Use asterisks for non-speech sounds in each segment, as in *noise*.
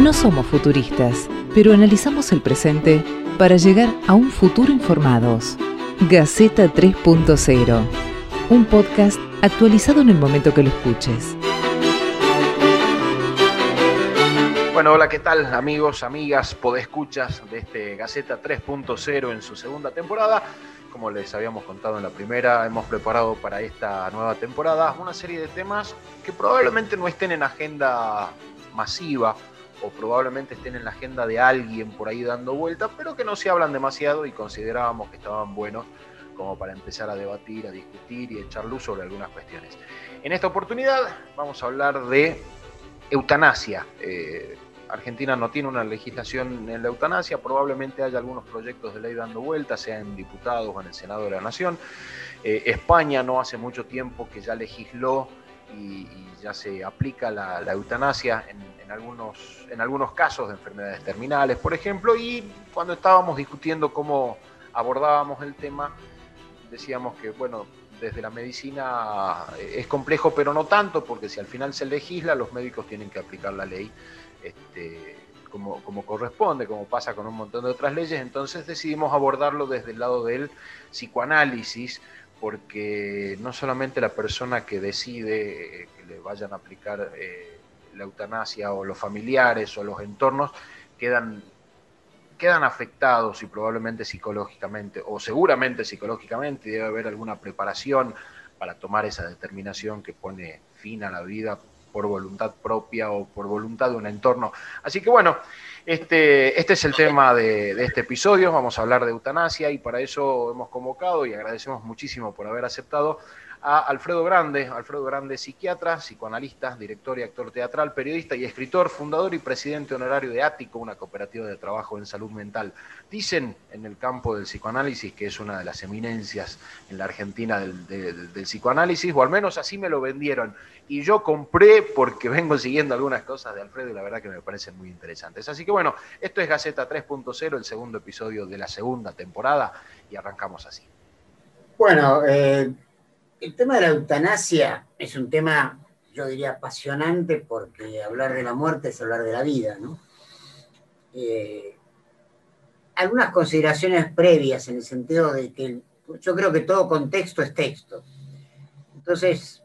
No somos futuristas, pero analizamos el presente para llegar a un futuro informados. Gaceta 3.0, un podcast actualizado en el momento que lo escuches. Bueno, hola, ¿qué tal amigos, amigas, podescuchas de este Gaceta 3.0 en su segunda temporada? Como les habíamos contado en la primera, hemos preparado para esta nueva temporada una serie de temas que probablemente no estén en agenda masiva o probablemente estén en la agenda de alguien por ahí dando vueltas, pero que no se hablan demasiado y considerábamos que estaban buenos como para empezar a debatir, a discutir y echar luz sobre algunas cuestiones. En esta oportunidad vamos a hablar de eutanasia. Eh, Argentina no tiene una legislación en la eutanasia, probablemente haya algunos proyectos de ley dando vueltas, sea en diputados o en el Senado de la Nación. Eh, España no hace mucho tiempo que ya legisló y, ya se aplica la, eutanasia en, algunos, en algunos casos de enfermedades terminales, por ejemplo, y cuando estábamos discutiendo cómo abordábamos el tema, decíamos que, bueno, desde la medicina es complejo, pero no tanto, porque si al final se legisla, los médicos tienen que aplicar la ley este, como, como, corresponde, como pasa con un montón de otras leyes, entonces decidimos abordarlo desde el lado del psicoanálisis, porque no solamente la persona que decide que vayan a aplicar eh, la eutanasia o los familiares o los entornos quedan, quedan afectados y probablemente psicológicamente o seguramente psicológicamente debe haber alguna preparación para tomar esa determinación que pone fin a la vida por voluntad propia o por voluntad de un entorno. Así que bueno, este, este es el tema de, este episodio, vamos a hablar de eutanasia y para eso hemos convocado y agradecemos muchísimo por haber aceptado a Alfredo Grande, Alfredo Grande psiquiatra, psicoanalista, director y actor teatral, periodista y escritor, fundador y presidente honorario de Ático, una cooperativa de trabajo en salud mental. Dicen en el campo del psicoanálisis que es una de las eminencias en la Argentina del, psicoanálisis, o al menos así me lo vendieron. Y yo compré porque *laughs* vengo siguiendo algunas cosas de Alfredo y la verdad que me parecen muy interesantes. Así que bueno, esto es Gaceta 3.0, el segundo episodio de la segunda temporada, y arrancamos así. Bueno, eh el tema de la eutanasia es un tema, yo diría, apasionante porque hablar de la muerte es hablar de la vida, ¿no? Eh, algunas consideraciones previas en el sentido de que yo creo que todo contexto es texto. Entonces,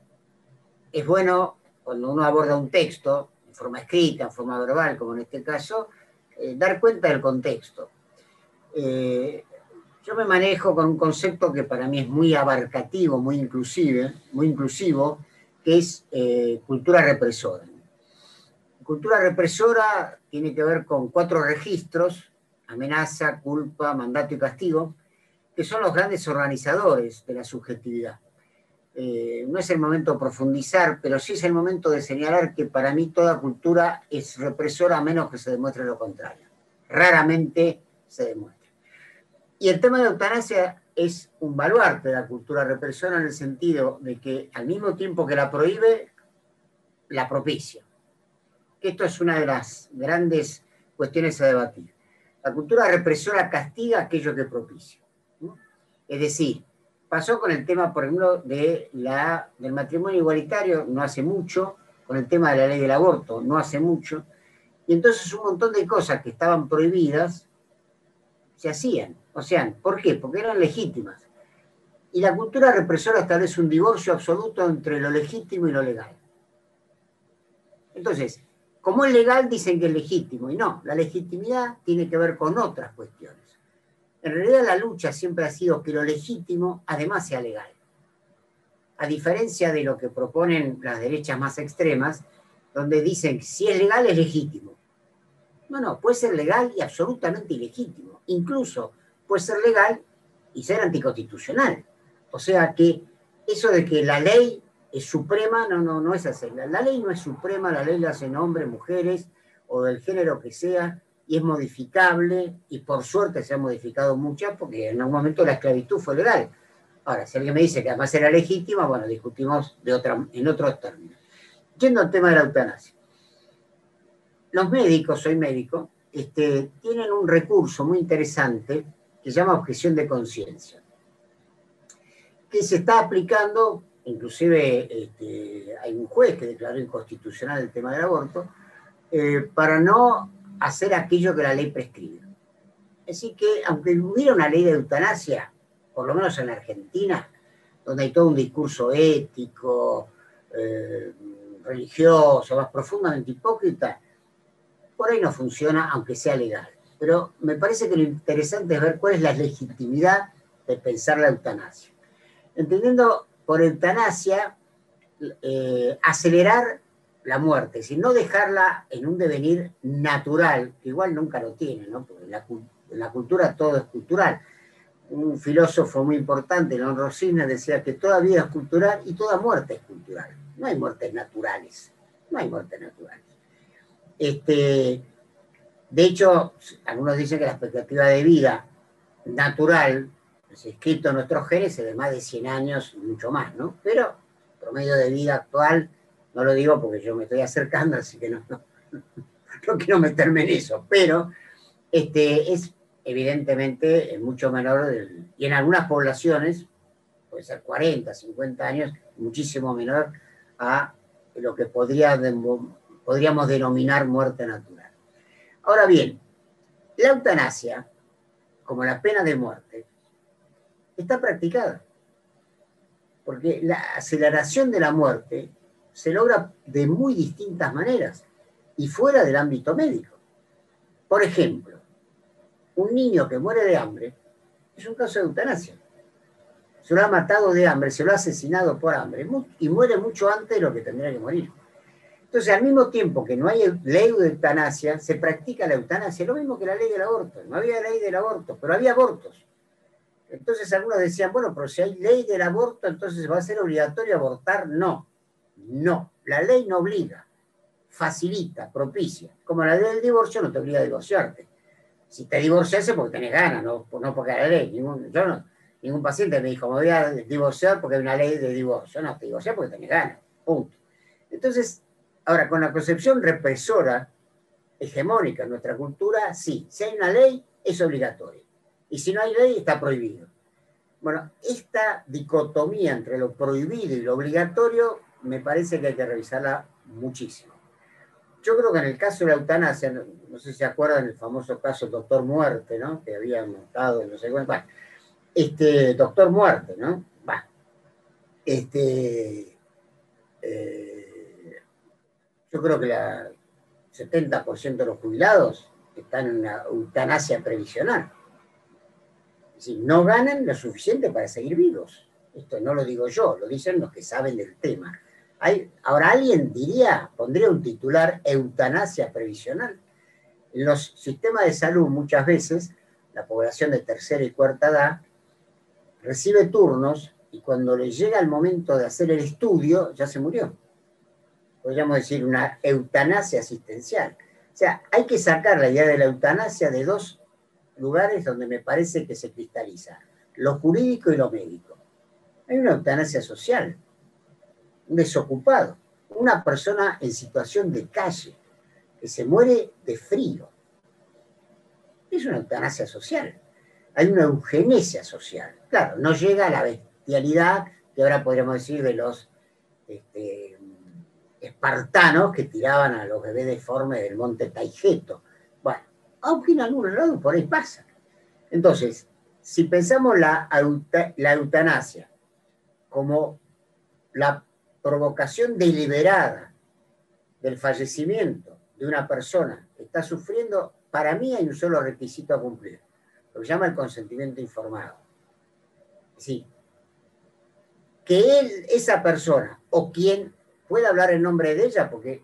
es bueno cuando uno aborda un texto, en forma escrita, en forma verbal, como en este caso, eh, dar cuenta del contexto. Eh, yo me manejo con un concepto que para mí es muy abarcativo, muy inclusive, muy inclusivo, que es eh, cultura represora. Cultura represora tiene que ver con cuatro registros, amenaza, culpa, mandato y castigo, que son los grandes organizadores de la subjetividad. Eh, no es el momento de profundizar, pero sí es el momento de señalar que para mí toda cultura es represora a menos que se demuestre lo contrario. Raramente se demuestra. Y el tema de eutanasia es un baluarte de la cultura represora en el sentido de que al mismo tiempo que la prohíbe, la propicia. Esto es una de las grandes cuestiones a debatir. La cultura represora castiga aquello que propicia. Es decir, pasó con el tema, por ejemplo, de la, del matrimonio igualitario no hace mucho, con el tema de la ley del aborto no hace mucho, y entonces un montón de cosas que estaban prohibidas se hacían. O sea, ¿por qué? Porque eran legítimas. Y la cultura represora establece un divorcio absoluto entre lo legítimo y lo legal. Entonces, como es legal, dicen que es legítimo. Y no, la legitimidad tiene que ver con otras cuestiones. En realidad la lucha siempre ha sido que lo legítimo además sea legal. A diferencia de lo que proponen las derechas más extremas, donde dicen que si es legal es legítimo. No, no, puede ser legal y absolutamente ilegítimo. Incluso puede ser legal y ser anticonstitucional. O sea que eso de que la ley es suprema, no, no, no es así. La, ley no es suprema, la ley la hacen hombres, mujeres o del género que sea, y es modificable, y por suerte se ha modificado muchas, porque en algún momento la esclavitud fue legal. Ahora, si alguien me dice que además era legítima, bueno, discutimos de otra, en otros términos. Yendo al tema de la eutanasia. Los médicos, soy médico, este, tienen un recurso muy interesante que se llama objeción de conciencia, que se está aplicando, inclusive este, hay un juez que declaró inconstitucional el tema del aborto, eh, para no hacer aquello que la ley prescribe. Así que, aunque hubiera una ley de eutanasia, por lo menos en Argentina, donde hay todo un discurso ético, eh, religioso, más profundamente hipócrita, por ahí no funciona, aunque sea legal. Pero me parece que lo interesante es ver cuál es la legitimidad de pensar la eutanasia. Entendiendo por eutanasia eh, acelerar la muerte, si no dejarla en un devenir natural, que igual nunca lo tiene, ¿no? Porque en la, cultura todo es cultural. Un filósofo muy importante, Leon Rosina, decía que toda vida es cultural y toda muerte es cultural. No hay muertes naturales, no hay muertes naturales. Este, de hecho, algunos dicen que la expectativa de vida natural, es escrito en nuestros genes, es de más de 100 años y mucho más, ¿no? Pero el promedio de vida actual, no lo digo porque yo me estoy acercando, así que no, no, quiero meterme en eso, pero este, es evidentemente mucho menor, y en algunas poblaciones, puede ser 40, 50 años, muchísimo menor a lo que podría podríamos denominar muerte natural. Ahora bien, la eutanasia, como la pena de muerte, está practicada. Porque la aceleración de la muerte se logra de muy distintas maneras y fuera del ámbito médico. Por ejemplo, un niño que muere de hambre es un caso de eutanasia. Se lo ha matado de hambre, se lo ha asesinado por hambre y muere mucho antes de lo que tendría que morir. Entonces, al mismo tiempo que no hay ley de eutanasia, se practica la eutanasia, lo mismo que la ley del aborto. No había ley del aborto, pero había abortos. Entonces algunos decían, bueno, pero si hay ley del aborto, entonces va a ser obligatorio abortar. No, no, la ley no obliga, facilita, propicia. Como la ley del divorcio no te obliga a divorciarte. Si te divorcias es porque tenés ganas, no, no porque la ley. Ningún, yo no, ningún paciente me dijo, me voy a divorciar porque hay una ley de divorcio. No, te divorcias porque tenés ganas, punto. Entonces, Ahora, con la concepción represora hegemónica en nuestra cultura, sí, si hay una ley, es obligatorio. Y si no hay ley, está prohibido. Bueno, esta dicotomía entre lo prohibido y lo obligatorio me parece que hay que revisarla muchísimo. Yo creo que en el caso de la eutanasia, no, sé si se acuerdan el famoso caso Doctor Muerte, ¿no? Que había montado, no sé cuánto, este, Doctor Muerte, ¿no? Va. Este, eh, yo creo que el 70% de los jubilados están en una eutanasia previsional. Es decir, no ganan lo suficiente para seguir vivos. Esto no lo digo yo, lo dicen los que saben del tema. Ahora alguien diría, pondría un titular, eutanasia previsional. En los sistemas de salud muchas veces la población de tercera y cuarta edad recibe turnos y cuando le llega el momento de hacer el estudio ya se murió podríamos decir, una eutanasia asistencial. O sea, hay que sacar la idea de la eutanasia de dos lugares donde me parece que se cristaliza, lo jurídico y lo médico. Hay una eutanasia social, un desocupado, una persona en situación de calle, que se muere de frío. Es una eutanasia social. Hay una eugenesia social. Claro, no llega a la bestialidad que ahora podríamos decir de los este, espartanos que tiraban a los bebés deformes del monte Taigeto. Bueno, aunque en algunos lados por ahí pasa. Entonces, si pensamos la, la eutanasia como la provocación deliberada del fallecimiento de una persona que está sufriendo, para mí hay un solo requisito a cumplir, lo que llama el consentimiento informado. Sí. Que él, esa persona o quien puede hablar en nombre de ella porque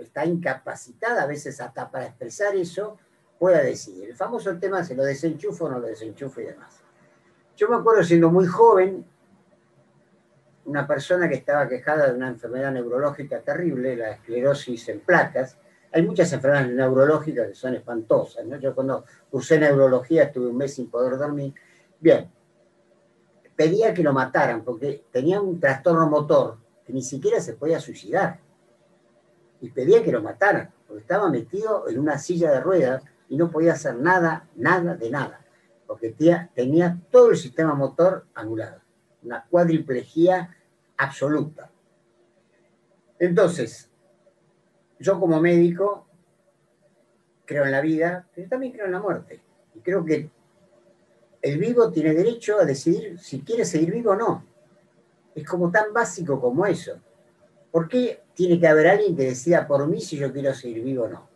está incapacitada a veces hasta para expresar eso, pueda decidir. El famoso tema se lo desenchufo o no lo desenchufo y demás. Yo me acuerdo siendo muy joven, una persona que estaba quejada de una enfermedad neurológica terrible, la esclerosis en placas. Hay muchas enfermedades neurológicas que son espantosas. Yo cuando cursé neurología estuve un mes sin poder dormir. Bien, pedía que lo mataran porque tenía un trastorno motor que ni siquiera se podía suicidar. Y pedía que lo mataran, porque estaba metido en una silla de ruedas y no podía hacer nada, nada de nada, porque tenía, todo el sistema motor anulado, una cuadriplegia absoluta. Entonces, yo como médico creo en la vida, pero también creo en la muerte. Y creo que el vivo tiene derecho a decidir si quiere seguir vivo o no. Es como tan básico como eso. ¿Por qué tiene que haber alguien que decida por mí si yo quiero seguir vivo o no?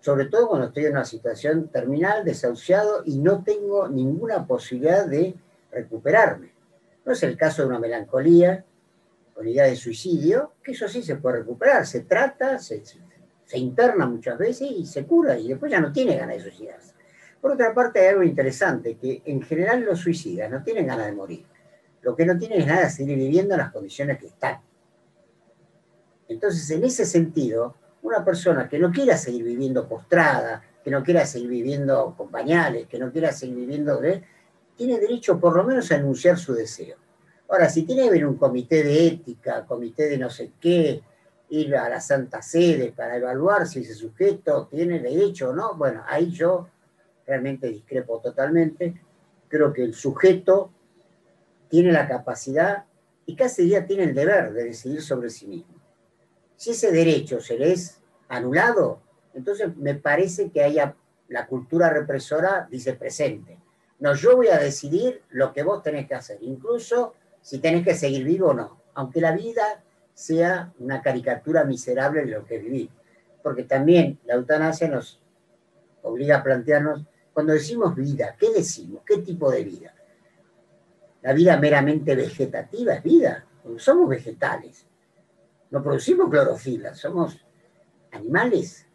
Sobre todo cuando estoy en una situación terminal, desahuciado y no tengo ninguna posibilidad de recuperarme. No es el caso de una melancolía con idea de suicidio, que eso sí se puede recuperar, se trata, se, se interna muchas veces y se cura y después ya no tiene ganas de suicidarse. Por otra parte, hay algo interesante, que en general los suicidas no tienen ganas de morir. Lo que no tienen es nada seguir viviendo en las condiciones que están. Entonces, en ese sentido, una persona que no quiera seguir viviendo postrada, que no quiera seguir viviendo con pañales, que no quiera seguir viviendo, tiene derecho por lo menos a anunciar su deseo. Ahora, si tiene que haber un comité de ética, comité de no sé qué, ir a la Santa Sede para evaluar si ese sujeto tiene derecho o no, bueno, ahí yo realmente discrepo totalmente. Creo que el sujeto tiene la capacidad y casi ya tiene el deber de decidir sobre sí mismo. Si ese derecho se le es anulado, entonces me parece que haya la cultura represora dice presente. No, yo voy a decidir lo que vos tenés que hacer, incluso si tenés que seguir vivo o no, aunque la vida sea una caricatura miserable de lo que viví. Porque también la eutanasia nos obliga a plantearnos, cuando decimos vida, ¿qué decimos? ¿Qué tipo de vida? La vida meramente vegetativa es vida, somos vegetales. No producimos clorofila, somos animales.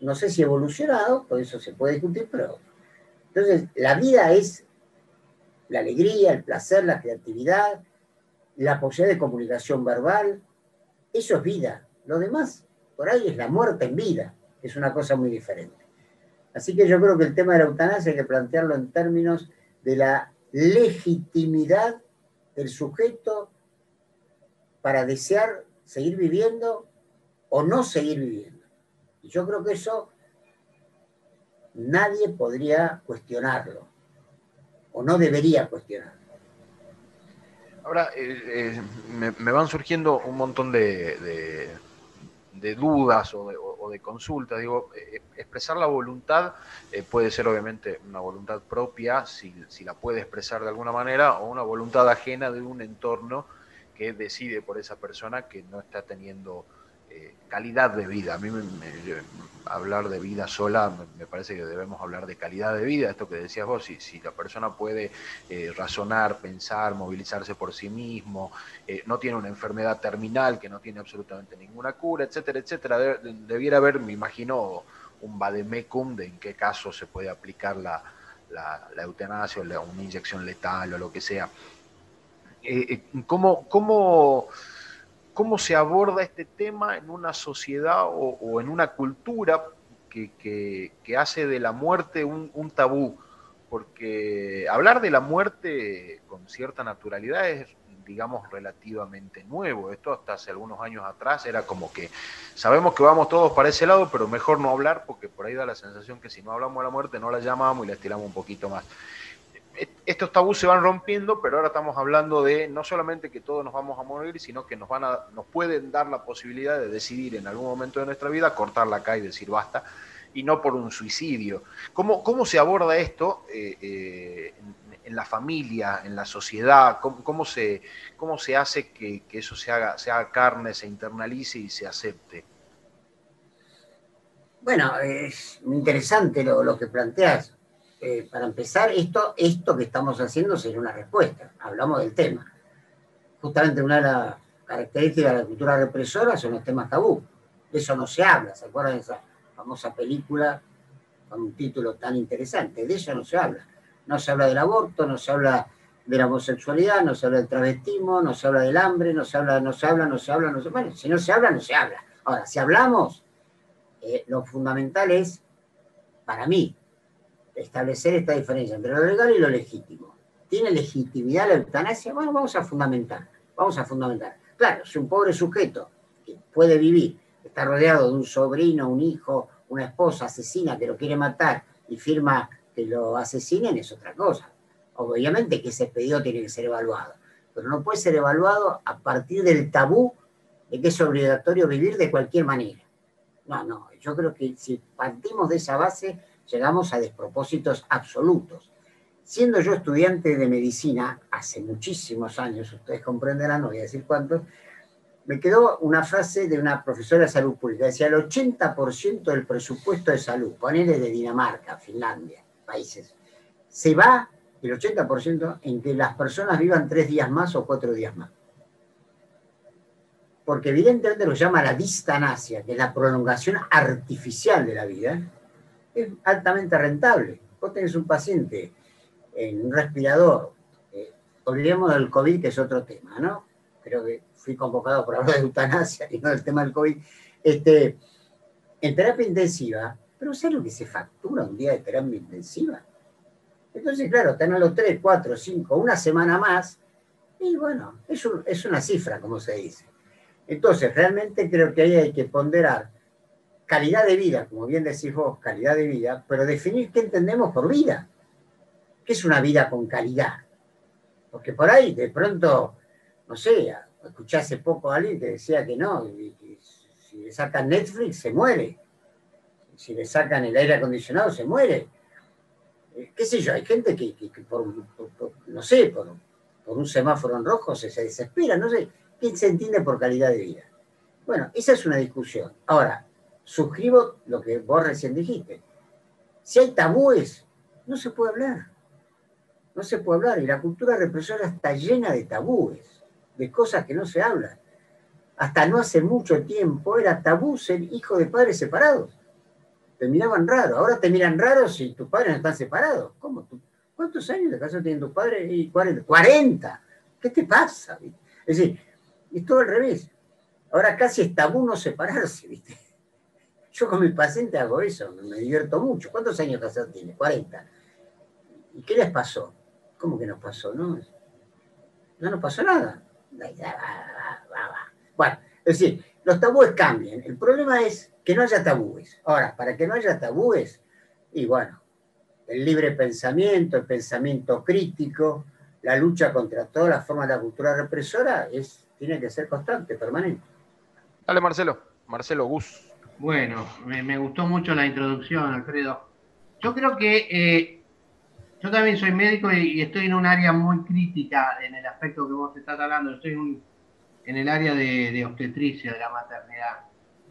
No sé si evolucionados, por eso se puede discutir, pero... Entonces, la vida es la alegría, el placer, la creatividad, la posibilidad de comunicación verbal, eso es vida. Lo demás, por ahí es la muerte en vida, que es una cosa muy diferente. Así que yo creo que el tema de la eutanasia hay que plantearlo en términos de la legitimidad del sujeto para desear seguir viviendo o no seguir viviendo. Y yo creo que eso nadie podría cuestionarlo, o no debería cuestionarlo. Ahora, eh, eh, me, van surgiendo un montón de, dudas o de, consultas. Digo, eh, expresar la voluntad puede ser obviamente una voluntad propia, si, si, la puede expresar de alguna manera, o una voluntad ajena de un entorno que decide por esa persona que no está teniendo eh, calidad de vida. A mí me, hablar de vida sola me, parece que debemos hablar de calidad de vida, esto que decías vos, si, si la persona puede eh, razonar, pensar, movilizarse por sí mismo, eh, no tiene una enfermedad terminal que no tiene absolutamente ninguna cura, etcétera, etcétera, debiera haber, me imagino, un vademecum de en qué caso se puede aplicar la, la, eutanasia o una inyección letal o lo que sea. ¿Cómo... cómo cómo se aborda este tema en una sociedad o, en una cultura que, hace de la muerte un, tabú. Porque hablar de la muerte con cierta naturalidad es, digamos, relativamente nuevo. Esto hasta hace algunos años atrás era como que sabemos que vamos todos para ese lado, pero mejor no hablar porque por ahí da la sensación que si no hablamos de la muerte no la llamamos y la estiramos un poquito más estos tabús se van rompiendo, pero ahora estamos hablando de no solamente que todos nos vamos a morir, sino que nos van a, nos pueden dar la posibilidad de decidir en algún momento de nuestra vida cortarla acá y decir basta, y no por un suicidio. ¿Cómo, cómo se aborda esto eh, eh, en, la familia, en la sociedad? ¿Cómo, se, cómo se hace que, eso se haga, se haga carne, se internalice y se acepte? Bueno, es interesante lo que planteas eh, para empezar, esto, esto que estamos haciendo sería una respuesta. Hablamos del tema. Justamente una de las características de la cultura represora son los temas tabú. De eso no se habla. ¿Se acuerdan de esa famosa película con un título tan interesante? De eso no se habla. No se habla del aborto, no se habla de la homosexualidad, no se habla del travestismo, no se habla del hambre, no se habla, no se habla, no se habla, no se Bueno, si no se habla, no se habla. Ahora, si hablamos, eh, lo fundamental es, para mí, establecer esta diferencia entre lo legal y lo legítimo. ¿Tiene legitimidad la eutanasia? Bueno, vamos a fundamentar, vamos a fundamentar. Claro, si un pobre sujeto que puede vivir, está rodeado de un sobrino, un hijo, una esposa asesina que lo quiere matar y firma que lo asesinen, es otra cosa. Obviamente que ese pedido tiene que ser evaluado, pero no puede ser evaluado a partir del tabú de que es obligatorio vivir de cualquier manera. No, no, yo creo que si partimos de esa base, llegamos a despropósitos absolutos. Siendo yo estudiante de medicina hace muchísimos años, ustedes comprenderán, no voy a decir cuántos, me quedó una frase de una profesora de salud pública. Decía, el 80% del presupuesto de salud, ponele de Dinamarca, Finlandia, países, se va el 80% en que las personas vivan tres días más o cuatro días más. Porque evidentemente lo llama la distanasia, que es la prolongación artificial de la vida, es altamente rentable. Vos tenés un paciente en un respirador, eh, olvidemos del COVID, que es otro tema, ¿no? Creo que fui convocado por hablar de eutanasia y no del tema del COVID. Este, en terapia intensiva, pero ¿sabes lo que se factura un día de terapia intensiva? Entonces, claro, tener los 3, 4, 5, una semana más, y bueno, es, es una cifra, como se dice. Entonces, realmente creo que ahí hay que ponderar calidad de vida, como bien decís vos, calidad de vida, pero definir qué entendemos por vida. ¿Qué es una vida con calidad? Porque por ahí, de pronto, no sé, escuché hace poco a alguien que decía que no, si le sacan Netflix se muere, si le sacan el aire acondicionado se muere qué sé yo, hay gente que, por, no sé, por, un semáforo en rojo se, se, desespera, no sé, ¿quién se entiende por calidad de vida? Bueno, esa es una discusión. Ahora, suscribo lo que vos recién dijiste. Si hay tabúes, no se puede hablar. No se puede hablar. Y la cultura represora está llena de tabúes, de cosas que no se hablan. Hasta no hace mucho tiempo era tabú ser hijo de padres separados te miraban raro. Ahora te miran raro si tus padres no están separados. ¿Cómo? ¿Cuántos años de casa tienen tus padres? Y 40. 40. ¿Qué te pasa? Es decir, es todo al revés. Ahora casi es tabú no separarse, ¿viste? Yo con mi paciente hago eso, me divierto mucho. ¿Cuántos años de casado tiene? 40. ¿Y qué les pasó? ¿Cómo que nos pasó? No, no nos pasó nada. Bueno, es decir, los tabúes cambian. El problema es que no haya tabúes. Ahora, para que no haya tabúes, y bueno, el libre pensamiento, el pensamiento crítico, la lucha contra todas las formas de la cultura represora es, tiene que ser constante, permanente. Dale, Marcelo. Marcelo Gus. Bueno, me, gustó mucho la introducción, Alfredo. Yo creo que eh, yo también soy médico y, estoy en un área muy crítica en el aspecto que vos estás hablando. Estoy en, el área de, obstetricia, de la maternidad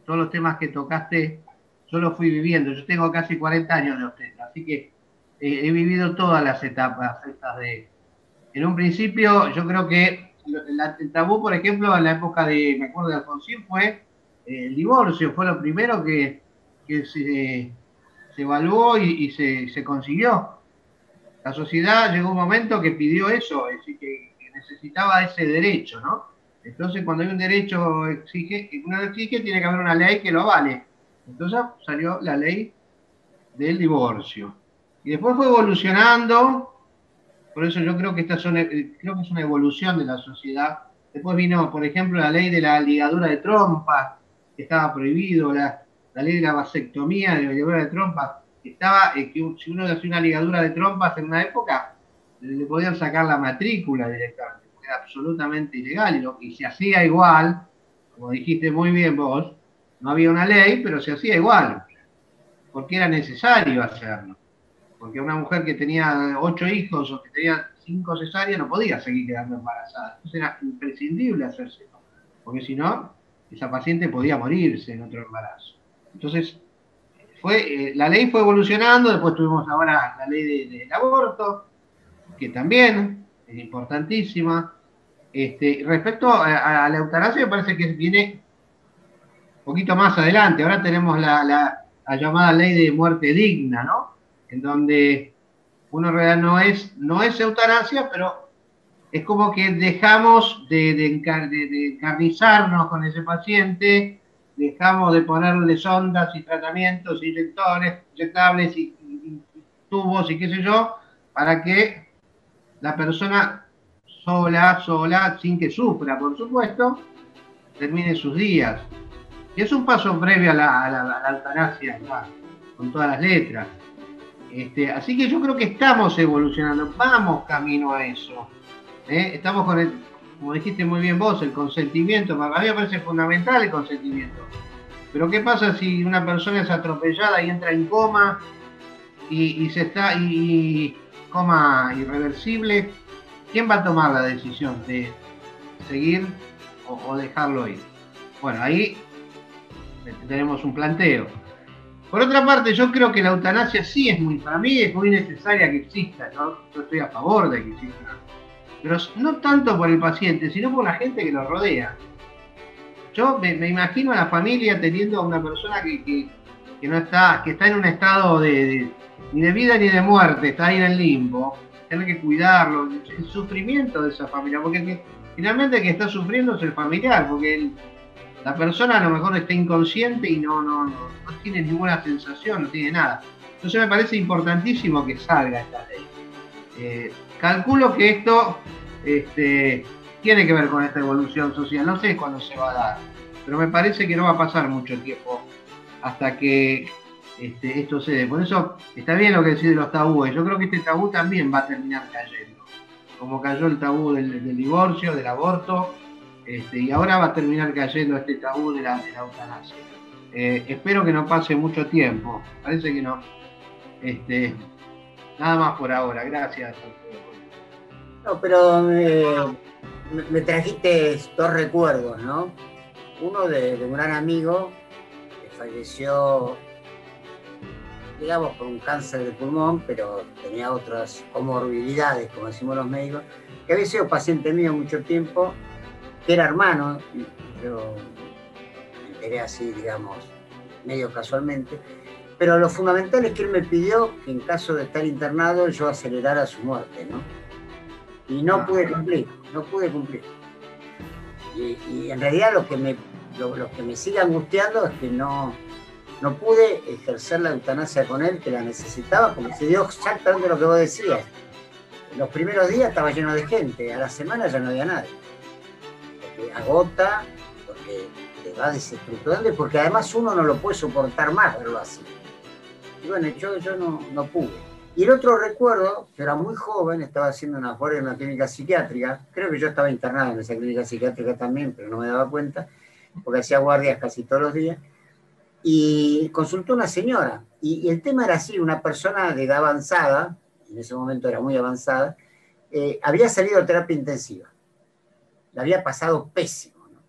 todos los temas que tocaste, yo los fui viviendo. Yo tengo casi 40 años de obstetra, así que he vivido todas las etapas estas de... En un principio, yo creo que el tabú, por ejemplo, en la época de, me acuerdo de Alfonsín, fue el divorcio, fue lo primero que, se, evaluó y, se, consiguió. La sociedad llegó un momento que pidió eso, es decir, que necesitaba ese derecho, ¿no? Entonces, cuando hay un derecho exige, uno exige, tiene que haber una ley que lo avale. Entonces salió la ley del divorcio. Y después fue evolucionando, por eso yo creo que esta creo que es una evolución de la sociedad. Después vino, por ejemplo, la ley de la ligadura de trompas, estaba prohibido, la, ley de la vasectomía, de la ligadura de trompas, estaba, eh, que si uno hacía una ligadura de trompas en una época, le podían sacar la matrícula directamente era absolutamente ilegal y, lo, y se hacía igual, como dijiste muy bien vos, no había una ley, pero se hacía igual, porque era necesario hacerlo. Porque una mujer que tenía ocho hijos o que tenía cinco cesáreas no podía seguir quedando embarazada. Entonces era imprescindible hacerse, porque si no, esa paciente podía morirse en otro embarazo. Entonces, fue, eh, la ley fue evolucionando, después tuvimos ahora la ley del aborto, que también es importantísima. Este, respecto a, la eutanasia, me parece que viene un poquito más adelante. Ahora tenemos la, llamada ley de muerte digna, ¿no? En donde uno en realidad no es, no es eutanasia, pero es como que dejamos de, de, encarnizarnos con ese paciente, dejamos de ponerle sondas y tratamientos, inyectores, inyectables y, tubos y qué sé yo, para que la persona sola, sola, sin que sufra, por supuesto, termine sus días. Y es un paso previo a la, a eutanasia, con todas las letras. Este, así que yo creo que estamos evolucionando, vamos camino a eso. ¿Eh? Estamos con el, como dijiste muy bien vos, el consentimiento. A mí me parece fundamental el consentimiento. Pero ¿qué pasa si una persona es atropellada y entra en coma y, se está y, coma irreversible? ¿Quién va a tomar la decisión de seguir o, dejarlo ir? Bueno, ahí tenemos un planteo. Por otra parte, yo creo que la eutanasia sí es muy, para mí es muy necesaria que exista, yo estoy a favor de que exista pero no tanto por el paciente, sino por la gente que lo rodea. Yo me, imagino a la familia teniendo a una persona que, no está, que está en un estado ni de vida ni de muerte, está ahí en el limbo, tener que cuidarlo, el sufrimiento de esa familia, porque finalmente el que está sufriendo es el familiar, porque la persona a lo mejor está inconsciente y no, no, no, tiene ninguna sensación, no tiene nada. Entonces me parece importantísimo que salga esta ley. Eh, calculo que esto este, tiene que ver con esta evolución social. No sé cuándo se va a dar, pero me parece que no va a pasar mucho tiempo hasta que este, esto se dé. Por eso está bien lo que decís de los tabúes. Yo creo que este tabú también va a terminar cayendo. Como cayó el tabú del, divorcio, del aborto, este, y ahora va a terminar cayendo este tabú de la, eutanasia. Eh, espero que no pase mucho tiempo. Parece que no. Nada más por ahora. Gracias. No, pero eh, me, trajiste dos recuerdos, ¿no? Uno de, un gran amigo que falleció, digamos, por un cáncer de pulmón, pero tenía otras comorbilidades, como decimos los médicos, que había sido paciente mío mucho tiempo, que era hermano, yo me enteré así, digamos, medio casualmente, pero lo fundamental es que él me pidió que en caso de estar internado yo acelerara su muerte, ¿no? Y no ah. pude cumplir, no pude cumplir. Y, en realidad lo que, me, lo, que me sigue angustiando es que no, no pude ejercer la eutanasia con él, que la necesitaba, porque se dio exactamente lo que vos decías. Los primeros días estaba lleno de gente, a la semana ya no había nadie. Porque agota, porque te va desestructurando y porque además uno no lo puede soportar más verlo así. Y bueno, yo, yo no, no pude. Y el otro recuerdo, yo era muy joven, estaba haciendo una guardia en una clínica psiquiátrica, creo que yo estaba internado en esa clínica psiquiátrica también, pero no me daba cuenta, porque hacía guardias casi todos los días, y consultó una señora, y, el tema era así, una persona de edad avanzada, en ese momento era muy avanzada, eh, había salido de terapia intensiva, la había pasado pésimo, ¿no?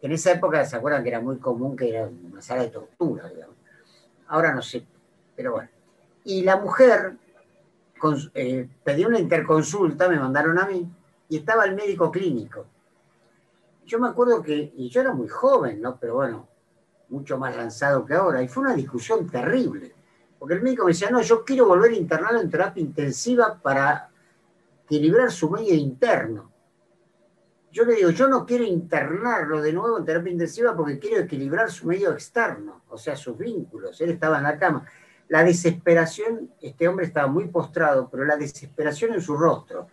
En esa época, ¿se acuerdan que era muy común que era una sala de tortura, digamos? Ahora no sé, pero bueno y la mujer eh, pedía una interconsulta, me mandaron a mí, y estaba el médico clínico. Yo me acuerdo que, y yo era muy joven, ¿no? Pero bueno, mucho más lanzado que ahora, y fue una discusión terrible, porque el médico me decía, no, yo quiero volver a internarlo en terapia intensiva para equilibrar su medio interno. Yo le digo, yo no quiero internarlo de nuevo en terapia intensiva porque quiero equilibrar su medio externo, o sea, sus vínculos. Él estaba en la cama la desesperación, este hombre estaba muy postrado, pero la desesperación en su rostro,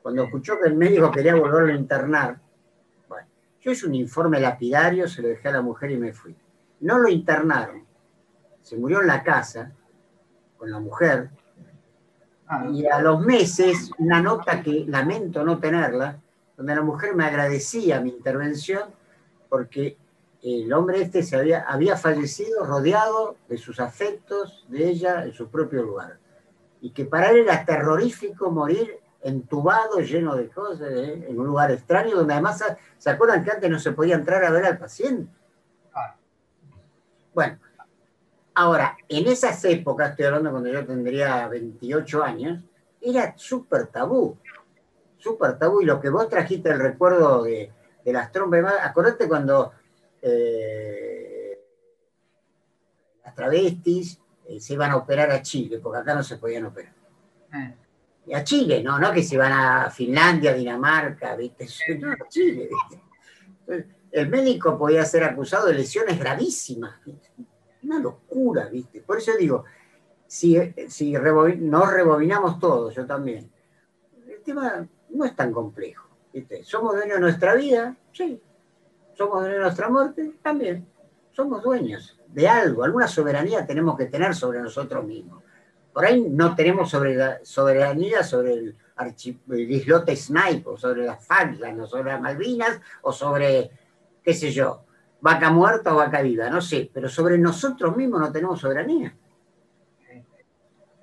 cuando escuchó que el médico quería volverlo a internar, bueno, yo hice un informe lapidario, se lo dejé a la mujer y me fui. No lo internaron, se murió en la casa con la mujer, ah. y a los meses una nota que lamento no tenerla, donde la mujer me agradecía mi intervención porque el hombre este se había, había fallecido rodeado de sus afectos, de ella, en su propio lugar. Y que para él era terrorífico morir entubado, lleno de cosas, ¿eh? en un lugar extraño, donde además, ¿se acuerdan que antes no se podía entrar a ver al paciente? Bueno, ahora, en esas épocas, estoy hablando cuando yo tendría 28 años, era súper tabú, súper tabú, y lo que vos trajiste el recuerdo de, de las trompas, acordate cuando eh, las travestis eh, se iban a operar a Chile, porque acá no se podían operar. Eh. Y a Chile, no, no que se iban a Finlandia, Dinamarca, ¿viste? *laughs* a Chile, El médico podía ser acusado de lesiones gravísimas, Una locura, ¿viste? Por eso digo, si, si nos rebobinamos todos, yo también, el tema no es tan complejo, ¿viste? Somos dueños de nuestra vida, sí, somos de nuestra muerte, también somos dueños de algo, alguna soberanía tenemos que tener sobre nosotros mismos. Por ahí no tenemos soberanía sobre el, islote Snipe, o sobre las Falklands, o sobre las Malvinas, o sobre, qué sé yo, vaca muerta o vaca viva, no sé, pero sobre nosotros mismos no tenemos soberanía.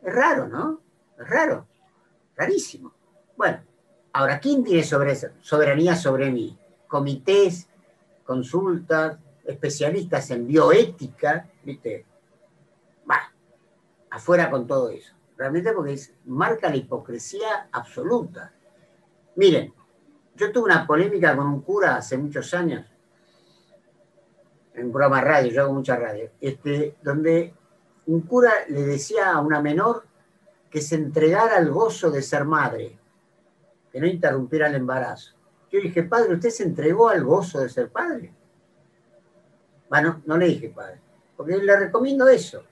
Es raro, ¿no? Es raro, rarísimo. Bueno, ahora, ¿quién tiene soberanía sobre mí? Comités, consultas, especialistas en bioética, ¿viste? Va, afuera con todo eso. Realmente porque marca la hipocresía absoluta. Miren, yo tuve una polémica con un cura hace muchos años, en programa radio, yo hago mucha radio, este, donde un cura le decía a una menor que se entregara al gozo de ser madre, que no interrumpiera el embarazo. Yo dije, padre, ¿usted se entregó al gozo de ser padre? Bueno, no le dije padre, porque le recomiendo eso.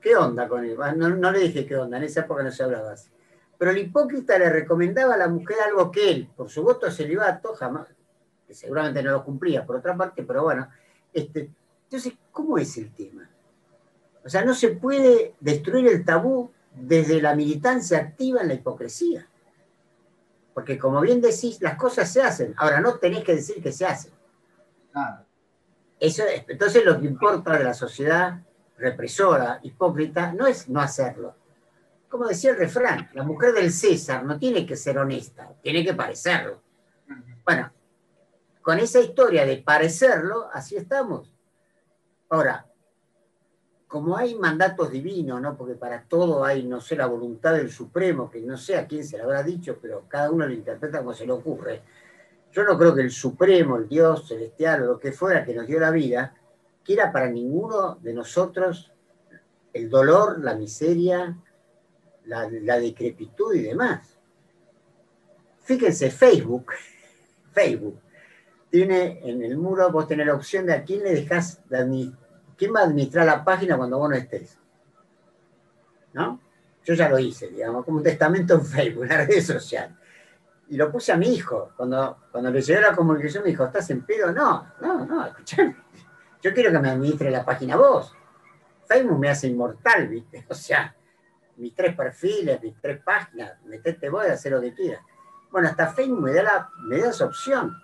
¿Qué onda con él? No, no le dije qué onda, en esa época no se hablaba así. Pero el hipócrita le recomendaba a la mujer algo que él, por su voto celibato, jamás, que seguramente no lo cumplía por otra parte, pero bueno, este, entonces, ¿cómo es el tema? O sea, no se puede destruir el tabú desde la militancia activa en la hipocresía. Porque como bien decís, las cosas se hacen. Ahora, no tenés que decir que se hacen. Eso entonces lo que importa de la sociedad represora, hipócrita, no es no hacerlo. Como decía el refrán, la mujer del César no tiene que ser honesta, tiene que parecerlo. Bueno, con esa historia de parecerlo, así estamos. Ahora, como hay mandatos divinos, ¿no? Porque para todo hay, no sé, la voluntad del Supremo, que no sé a quién se lo habrá dicho, pero cada uno lo interpreta como se le ocurre. Yo no creo que el Supremo, el Dios celestial o lo que fuera que nos dio la vida, quiera para ninguno de nosotros el dolor, la miseria, la, la decrepitud y demás. Fíjense, Facebook, *laughs* Facebook, tiene en el muro, vos tenés la opción de a quién le dejás de ¿Quién va a administrar la página cuando vos no estés? ¿No? Yo ya lo hice, digamos, como un testamento en Facebook, en la red social. Y lo puse a mi hijo. Cuando, cuando le llegó la comunicación me dijo, ¿estás en pedo? No, no, no, escuchame. Yo quiero que me administre la página vos. Facebook me hace inmortal, ¿viste? *laughs* O sea, mis tres perfiles, mis tres páginas, metete vos y hacer lo que quieras. Bueno, hasta Facebook me da, la, me da esa opción.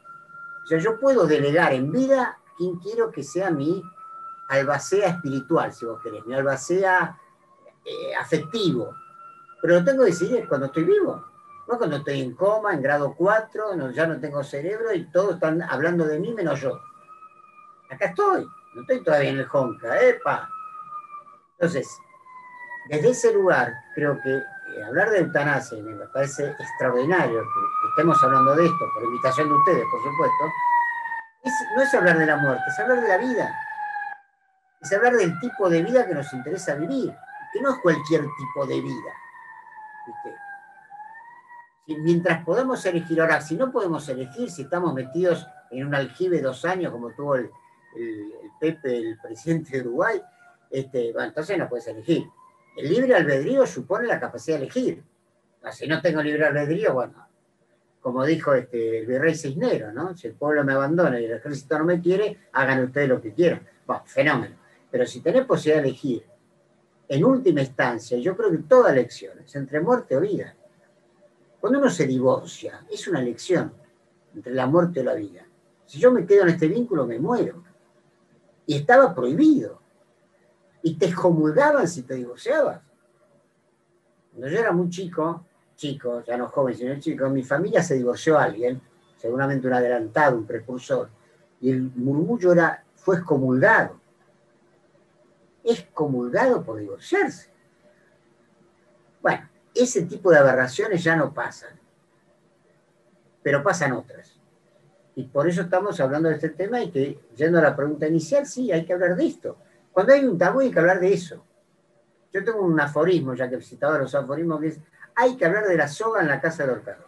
O sea, yo puedo delegar en vida quien quiero que sea mi albacea espiritual, si vos querés, mi albacea eh, afectivo. Pero lo tengo que decidir cuando estoy vivo. No cuando estoy en coma, en grado 4, ya no tengo cerebro y todos están hablando de mí menos yo. Acá estoy, no estoy todavía en el Honka, ¡epa! Entonces, desde ese lugar, creo que eh, hablar de eutanasia me parece extraordinario que, estemos hablando de esto, por invitación de ustedes, por supuesto, no es hablar de la muerte, es hablar de la vida es hablar del tipo de vida que nos interesa vivir, que no es cualquier tipo de vida. mientras podemos elegir, ahora, si no podemos elegir, si estamos metidos en un aljibe dos años, como tuvo el, Pepe, el presidente de Uruguay, este, entonces no puedes elegir. El libre albedrío supone la capacidad de elegir. Si no tengo libre albedrío, bueno, como dijo este, el virrey Cisnero, ¿no? Si el pueblo me abandona y el ejército no me quiere, hagan ustedes lo que quieran. Bueno, fenómeno. Pero si tenés posibilidad de elegir, en última instancia, yo creo que toda elección es entre muerte o vida. Cuando uno se divorcia, es una elección entre la muerte o la vida. Si yo me quedo en este vínculo, me muero. Y estaba prohibido. Y te excomulgaban si te divorciabas. Cuando yo era muy chico, chico, ya no joven, sino chico, mi familia se divorció alguien, seguramente un adelantado, un precursor, y el murmullo era, fue excomulgado es comulgado por divorciarse. Bueno, ese tipo de aberraciones ya no pasan, pero pasan otras. Y por eso estamos hablando de este tema y que, yendo a la pregunta inicial, sí, hay que hablar de esto. Cuando hay un tabú hay que hablar de eso. Yo tengo un aforismo, ya que citaba los aforismos, que es, hay que hablar de la soga en la casa del horcado.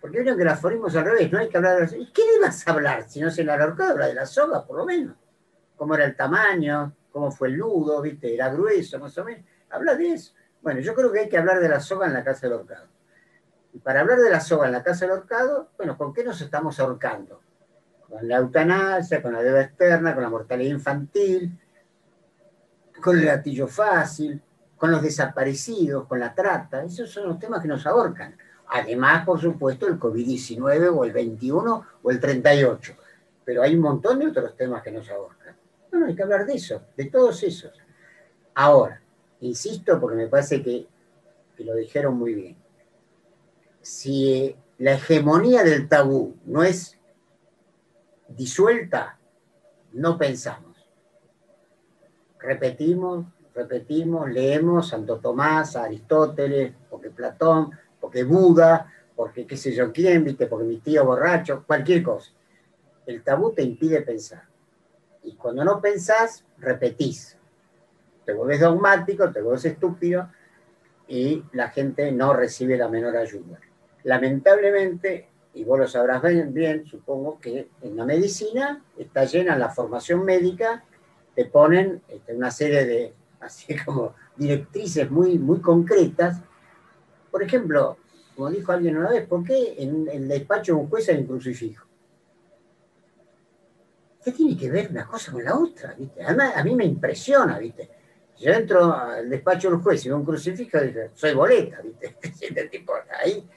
Porque creo que el aforismo es al revés, no hay que hablar de la soga. ¿Y qué a hablar si no se la horcado? Habla de la soga, por lo menos. Cómo era el tamaño, cómo fue el nudo, ¿viste? Era grueso, más o menos. Habla de eso. Bueno, yo creo que hay que hablar de la soga en la casa del horcado. Y para hablar de la soga en la casa del horcado, bueno, ¿con qué nos estamos ahorcando? Con la eutanasia, con la deuda externa, con la mortalidad infantil, con el gatillo fácil, con los desaparecidos, con la trata. Esos son los temas que nos ahorcan. Además, por supuesto, el COVID-19 o el 21 o el 38. pero hay un montón de otros temas que nos abordan. No, no, hay que hablar de eso, de todos esos. Ahora, insisto, porque me parece que, que lo dijeron muy bien. Si la hegemonía del tabú no es disuelta, no pensamos. Repetimos, repetimos, leemos Santo Tomás, Aristóteles, porque Platón, porque Buda, porque qué sé yo quién, viste, porque mi tío borracho, cualquier cosa. El tabú te impide pensar. Y cuando no pensás, repetís. Te vuelves dogmático, te vuelves estúpido y la gente no recibe la menor ayuda. Lamentablemente, y vos lo sabrás bien, supongo que en la medicina está llena la formación médica, te ponen este, una serie de, *laughs* así como directrices muy, muy concretas. Por ejemplo, como dijo alguien una vez, ¿por qué en el despacho de un juez hay un crucifijo? ¿Qué tiene que ver una cosa con la otra? ¿viste? A mí me impresiona, ¿viste? Yo entro al despacho del juez y veo un crucifijo y digo, soy boleta, ¿viste? *laughs* Este tipo ahí,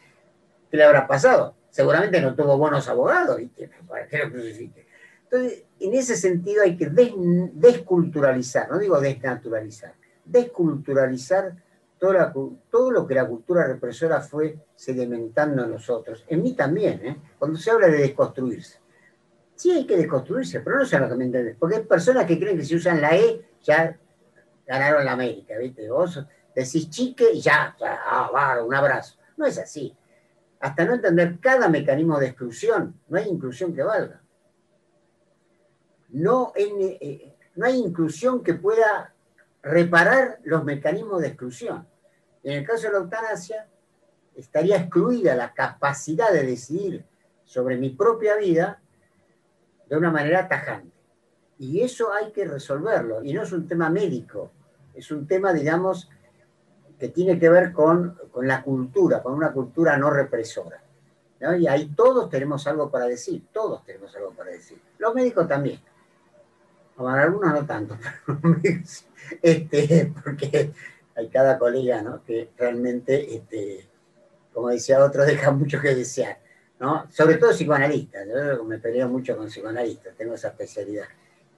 ¿qué le habrá pasado? Seguramente no tuvo buenos abogados, ¿viste? ¿Para qué lo crucifique? Entonces, en ese sentido hay que desculturalizar, no digo desnaturalizar, desculturalizar todo, lo que la cultura represora fue sedimentando en nosotros. En mí también, ¿eh? cuando se habla de desconstruirse. Sí hay que desconstruirse, pero no se lo que me entiendes. Porque hay personas que creen que si usan la E ya ganaron la América, ¿viste? Vos decís chique y ya, ya ah, un abrazo. No es así. Hasta no entender cada mecanismo de exclusión, no hay inclusión que valga. No, eh, no hay inclusión que pueda reparar los mecanismos de exclusión. En el caso de la eutanasia, estaría excluida la capacidad de decidir sobre mi propia vida de una manera tajante. Y eso hay que resolverlo. Y no es un tema médico, es un tema, digamos, que tiene que ver con, la cultura, con una cultura no represora. Y ahí todos tenemos algo para decir, todos tenemos algo para decir. Los médicos también. algunos no tanto, *laughs* pero este, porque hay cada colega ¿no? que realmente, este, como decía otro, *laughs* deja mucho que desear. ¿No? Sobre todo psicoanalistas, yo me peleo mucho con psicoanalistas, tengo esa especialidad,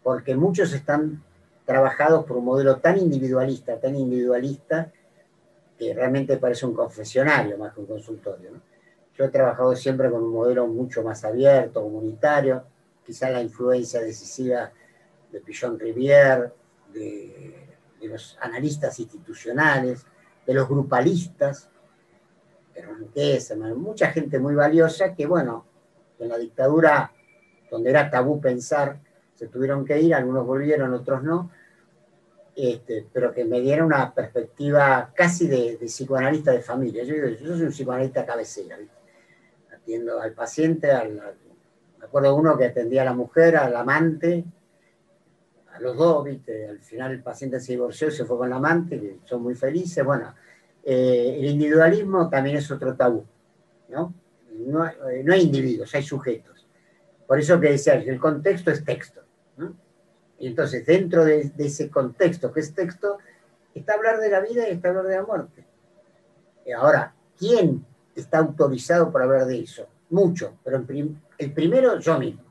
porque muchos están trabajados por un modelo tan individualista, tan individualista, que realmente parece un confesionario más que un consultorio. ¿no? Yo he trabajado siempre con un modelo mucho más abierto, comunitario, quizá la influencia decisiva de Pichon Rivière, de de los analistas institucionales, de los grupalistas, de mucha gente muy valiosa que, bueno, en la dictadura, donde era tabú pensar, se tuvieron que ir, algunos volvieron, otros no, este, pero que me dieron una perspectiva casi de, psicoanalista de familia. Yo, yo, soy un psicoanalista cabecera, atiendo al paciente, me acuerdo uno que atendía a la mujer, al amante, los dos, ¿viste? Al final el paciente se divorció y se fue con la amante, que son muy felices. Bueno, eh, el individualismo también es otro tabú, ¿no? No, eh, hay individuos, hay sujetos. Por eso que decía, el contexto es texto. Y entonces, dentro de, ese contexto que es texto, está hablar de la vida y está hablar de la muerte. Ahora, ¿quién está autorizado para hablar de eso? Mucho, pero el primero yo mismo.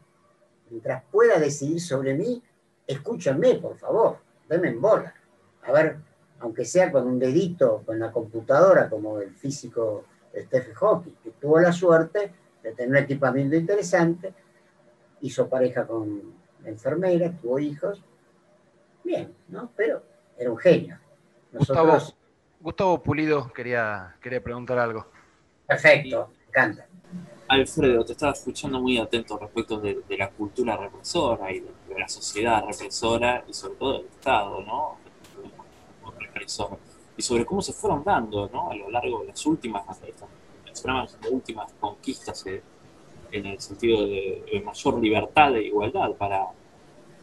Mientras pueda decidir sobre mí, escúchenme, por favor, denme en bola. A ver, aunque sea con un dedito, con la computadora, como el físico Stephen Hawking, que tuvo la suerte de tener un equipamiento interesante, hizo pareja con la enfermera, tuvo hijos, bien, ¿no? Pero era un genio. Gustavo, Pulido quería, quería preguntar algo. Perfecto, encanta. Alfredo, te estaba escuchando muy atento respecto de, la cultura represora y de, la sociedad represora y sobre todo del Estado, ¿no? Represor. Y sobre cómo se fueron dando, ¿no? A lo largo de las últimas, las últimas conquistas eh, en el sentido de, mayor libertad e igualdad para,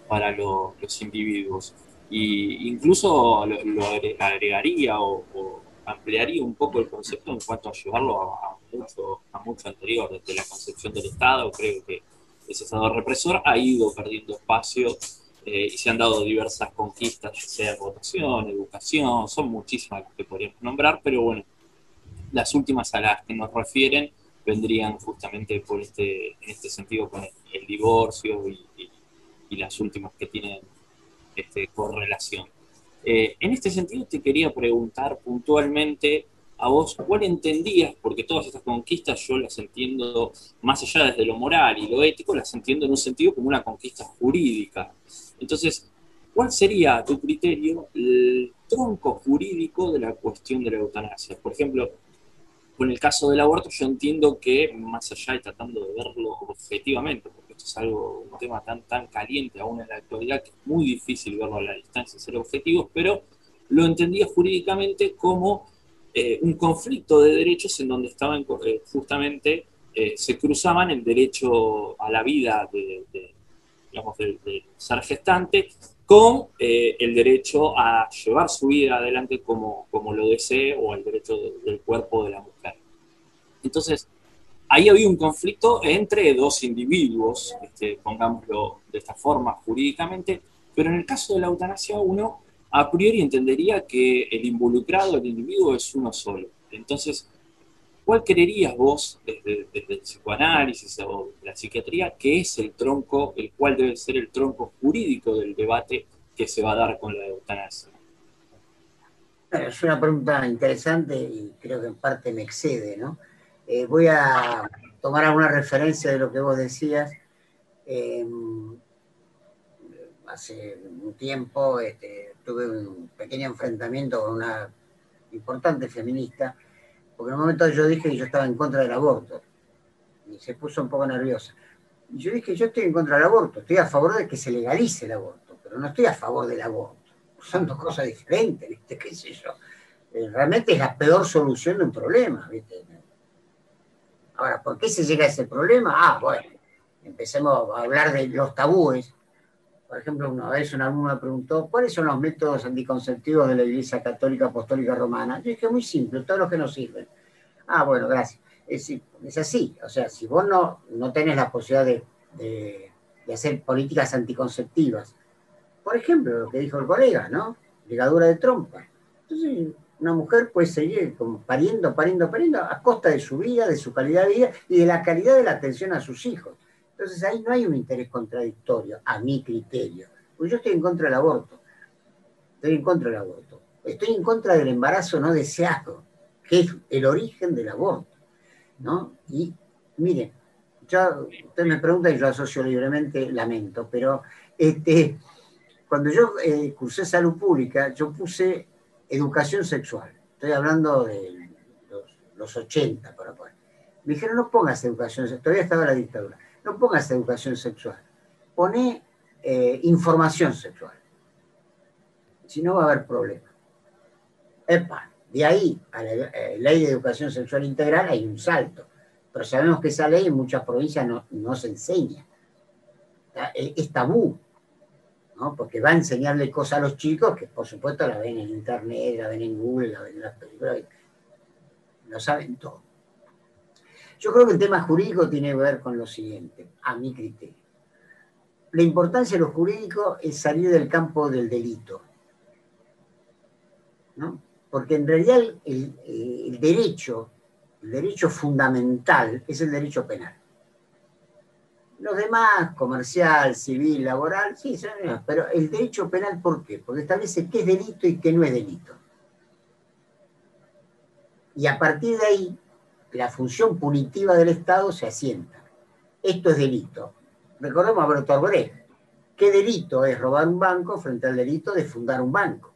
para los individuos. Y incluso lo, agregaría o, ampliaría un poco el concepto en cuanto a llevarlo a mucho, a mucho anterior, desde la concepción del Estado, creo que ese Estado represor ha ido perdiendo espacio eh, y se han dado diversas conquistas, sea votación, educación, son muchísimas que podríamos nombrar, pero bueno, las últimas a las que nos refieren vendrían justamente por este, en este sentido con el, divorcio y, las últimas que tienen este, correlación. Eh, en este sentido te quería preguntar puntualmente a vos cuál entendías, porque todas estas conquistas yo las entiendo más allá desde lo moral y lo ético, las entiendo en un sentido como una conquista jurídica. Entonces, ¿cuál sería tu criterio el tronco jurídico de la cuestión de la eutanasia? Por ejemplo, con el caso del aborto yo entiendo que más allá y tratando de verlo objetivamente, porque esto es algo, un tema tan, tan caliente aún en la actualidad que es muy difícil verlo a la distancia ser objetivos, pero lo entendía jurídicamente como eh, un conflicto de derechos en donde estaban eh, justamente, eh, se cruzaban el derecho a la vida de, digamos, del ser gestante con eh, el derecho a llevar su vida adelante como, como lo desee o el derecho del cuerpo de la mujer. Entonces, ahí había un conflicto entre dos individuos, este, pongámoslo de esta forma jurídicamente, pero en el caso de la eutanasia uno a priori entendería que el involucrado, el individuo, es uno solo. Entonces, ¿cuál creerías vos, desde, el psicoanálisis o la psiquiatría, que es el tronco, el cual debe ser el tronco jurídico del debate que se va a dar con la eutanasia? es una pregunta interesante y creo que en parte me excede, ¿no? Eh, voy a tomar alguna referencia de lo que vos decías. Em, hace un tiempo este, tuve un pequeño enfrentamiento con una importante feminista porque en un momento yo dije que yo estaba en contra del aborto. Y se puso un poco nerviosa. Y yo dije, yo estoy en contra del aborto, estoy a favor de que se legalice el aborto, pero no estoy a favor del aborto. Son dos cosas diferentes, ¿viste? ¿Qué sé yo? Eh, realmente es la peor solución de un problema, ¿viste? Ahora, ¿por qué se llega a ese problema? Ah, bueno, empecemos a hablar de los tabúes. Por ejemplo, una vez un alumno me preguntó, ¿cuáles son los métodos anticonceptivos de la Iglesia Católica Apostólica Romana? Yo dije, muy simple, todos los que nos sirven. Ah, bueno, gracias. Es, así, o sea, si vos no, no tenés la posibilidad de, hacer políticas anticonceptivas, por ejemplo, lo que dijo el colega, ¿no? Ligadura de trompa. Entonces, una mujer puede seguir como pariendo, pariendo, pariendo, a costa de su vida, de su calidad de vida y de la calidad de la atención a sus hijos. Entonces ahí no hay un interés contradictorio, a mi criterio. Porque yo estoy en contra del aborto. Estoy en contra del aborto. Estoy en contra del embarazo no deseado, que es el origen del aborto. ¿no? Y miren, yo, usted me pregunta y yo asocio libremente, lamento, pero este, cuando yo eh, cursé salud pública, yo puse educación sexual. Estoy hablando de los, 80, para poner. Me dijeron, no pongas educación sexual, todavía estaba la dictadura no pongas educación sexual, pone eh, información sexual. Si no va a haber problema. Epa, de ahí a la eh, ley de educación sexual integral hay un salto, pero sabemos que esa ley en muchas provincias no, se enseña. Es tabú, ¿no? porque va a enseñarle cosas a los chicos que por supuesto la ven en internet, la ven en Google, la ven en las películas, lo saben todo. Yo creo que el tema jurídico tiene que ver con lo siguiente, a mi criterio. La importancia de lo jurídico es salir del campo del delito. ¿no? Porque en realidad el, derecho, el derecho fundamental es el derecho penal. Los demás, comercial, civil, laboral, sí, pero el derecho penal, ¿por qué? Porque establece qué es delito y qué no es delito. Y a partir de ahí, la función punitiva del Estado se asienta. Esto es delito. Recordemos a Bertolt Brecht. ¿Qué delito es robar un banco frente al delito de fundar un banco?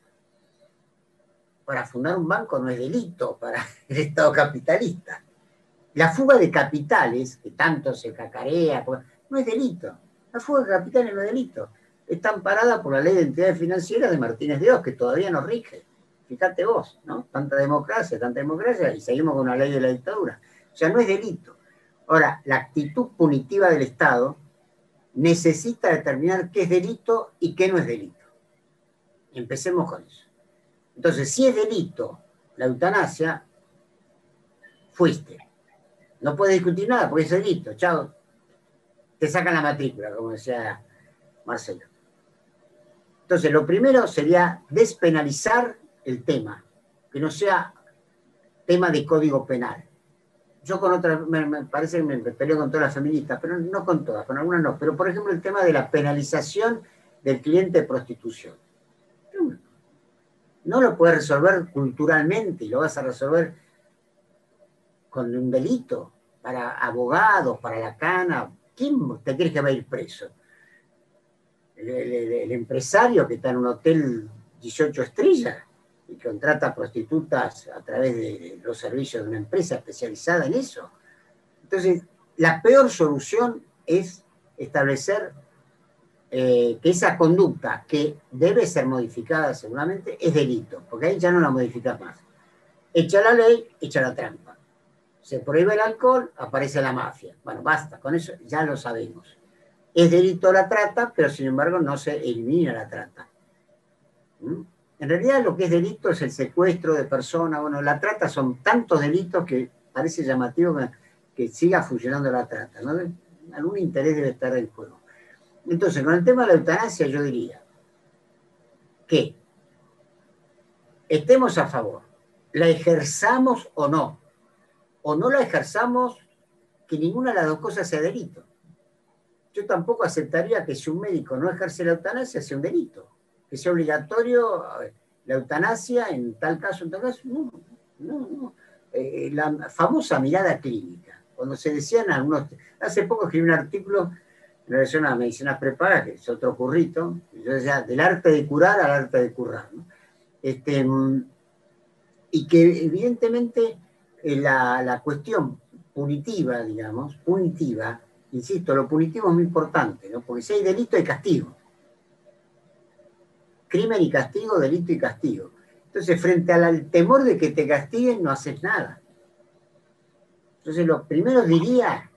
Para fundar un banco no es delito para *laughs* el Estado capitalista. La fuga de capitales, que tanto se cacarea, no es delito. La fuga de capitales no es delito. Está amparada por la ley de entidades financieras de Martínez de Oz, que todavía no rige. Fíjate vos, ¿no? Tanta democracia, tanta democracia, y seguimos con la ley de la dictadura. O sea, no es delito. Ahora, la actitud punitiva del Estado necesita determinar qué es delito y qué no es delito. Empecemos con eso. Entonces, si es delito la eutanasia, fuiste. No puedes discutir nada porque es delito. Chao. Te sacan la matrícula, como decía Marcelo. Entonces, lo primero sería despenalizar el tema, que no sea tema de código penal. yo con otras, me, parece que me peleo con todas las feministas, pero no con todas, con algunas no. Pero por ejemplo el tema de la penalización del cliente de prostitución. No lo puedes resolver culturalmente, lo vas a resolver con un delito para abogados, para la cana. ¿Quién te crees que va a ir preso? El, empresario que está en un hotel 18 estrellas y contrata prostitutas a través de los servicios de una empresa especializada en eso. Entonces, la peor solución es establecer eh, que esa conducta que debe ser modificada seguramente es delito, porque ahí ya no la modificas más. Echa la ley, echa la trampa. Se prohíbe el alcohol, aparece la mafia. Bueno, basta, con eso ya lo sabemos. Es delito la trata, pero sin embargo no se elimina la trata. ¿Mm? En realidad lo que es delito es el secuestro de personas. Bueno, la trata son tantos delitos que parece llamativo que, siga funcionando la trata. ¿no? Algún interés debe estar en juego. Entonces, con el tema de la eutanasia, yo diría que estemos a favor, la ejerzamos o no, o no la ejerzamos, que ninguna de las dos cosas sea delito. Yo tampoco aceptaría que si un médico no ejerce la eutanasia sea un delito, que sea obligatorio la eutanasia en tal caso, en tal caso. No, no, no. Eh, la famosa mirada clínica, cuando se decían algunos. Hace poco escribí un artículo en relación a medicinas preparadas, que es otro currito, yo decía, del arte de curar al arte de curar. Este, y que evidentemente eh, la, la, cuestión punitiva, digamos, punitiva, insisto, lo punitivo es muy importante, ¿no? porque si hay delito hay castigo. Crimen y castigo, delito y castigo. Entonces, frente al temor de que te castiguen, no haces nada. Entonces, lo primero diría